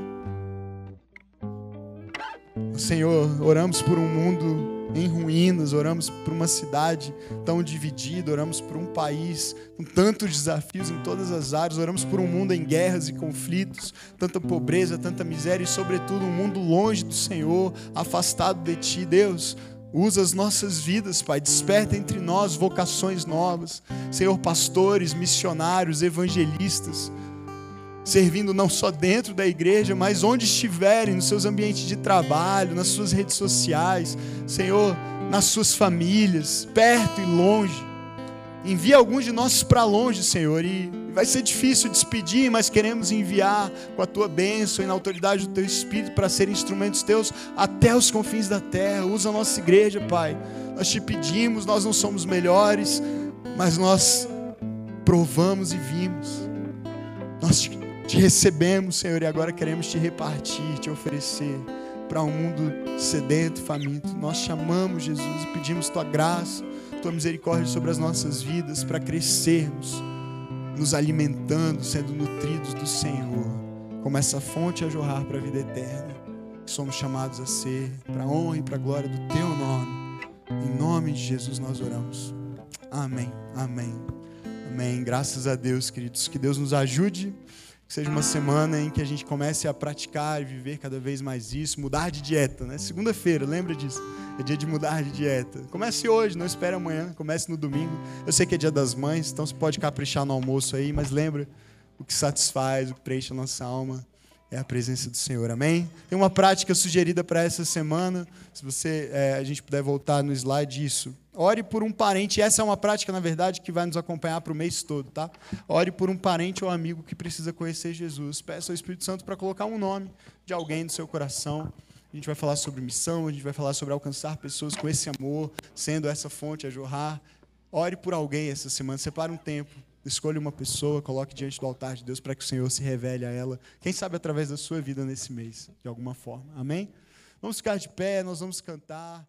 Senhor, oramos por um mundo em ruínas, oramos por uma cidade tão dividida, oramos por um país com tantos desafios em todas as áreas, oramos por um mundo em guerras e conflitos, tanta pobreza, tanta miséria e, sobretudo, um mundo longe do Senhor, afastado de Ti. Deus, Usa as nossas vidas, Pai. Desperta entre nós vocações novas. Senhor, pastores, missionários, evangelistas servindo não só dentro da igreja, mas onde estiverem, nos seus ambientes de trabalho, nas suas redes sociais, Senhor, nas suas famílias, perto e longe. Envia alguns de nós para longe, Senhor, e vai ser difícil despedir, mas queremos enviar com a tua bênção e na autoridade do teu Espírito para ser instrumentos teus até os confins da terra. Usa a nossa igreja, Pai. Nós te pedimos, nós não somos melhores, mas nós provamos e vimos. Nós te te recebemos, Senhor, e agora queremos te repartir, te oferecer para um mundo sedento, faminto. Nós chamamos Jesus e pedimos tua graça, tua misericórdia sobre as nossas vidas para crescermos, nos alimentando, sendo nutridos do Senhor, como essa fonte a jorrar para a vida eterna. Somos chamados a ser para a honra e para a glória do teu nome. Em nome de Jesus nós oramos. Amém. Amém. Amém. Graças a Deus, queridos. Que Deus nos ajude. Que seja uma semana em que a gente comece a praticar e viver cada vez mais isso, mudar de dieta, né? Segunda-feira, lembra disso? É dia de mudar de dieta. Comece hoje, não espere amanhã, comece no domingo. Eu sei que é dia das mães, então você pode caprichar no almoço aí, mas lembra, o que satisfaz, o que preenche a nossa alma é a presença do Senhor, amém? Tem uma prática sugerida para essa semana, se você, é, a gente puder voltar no slide isso. Ore por um parente, essa é uma prática, na verdade, que vai nos acompanhar para o mês todo, tá? Ore por um parente ou amigo que precisa conhecer Jesus. Peça ao Espírito Santo para colocar um nome de alguém no seu coração. A gente vai falar sobre missão, a gente vai falar sobre alcançar pessoas com esse amor, sendo essa fonte a jorrar. Ore por alguém essa semana, separe um tempo, escolha uma pessoa, coloque diante do altar de Deus para que o Senhor se revele a ela. Quem sabe através da sua vida nesse mês, de alguma forma. Amém? Vamos ficar de pé, nós vamos cantar.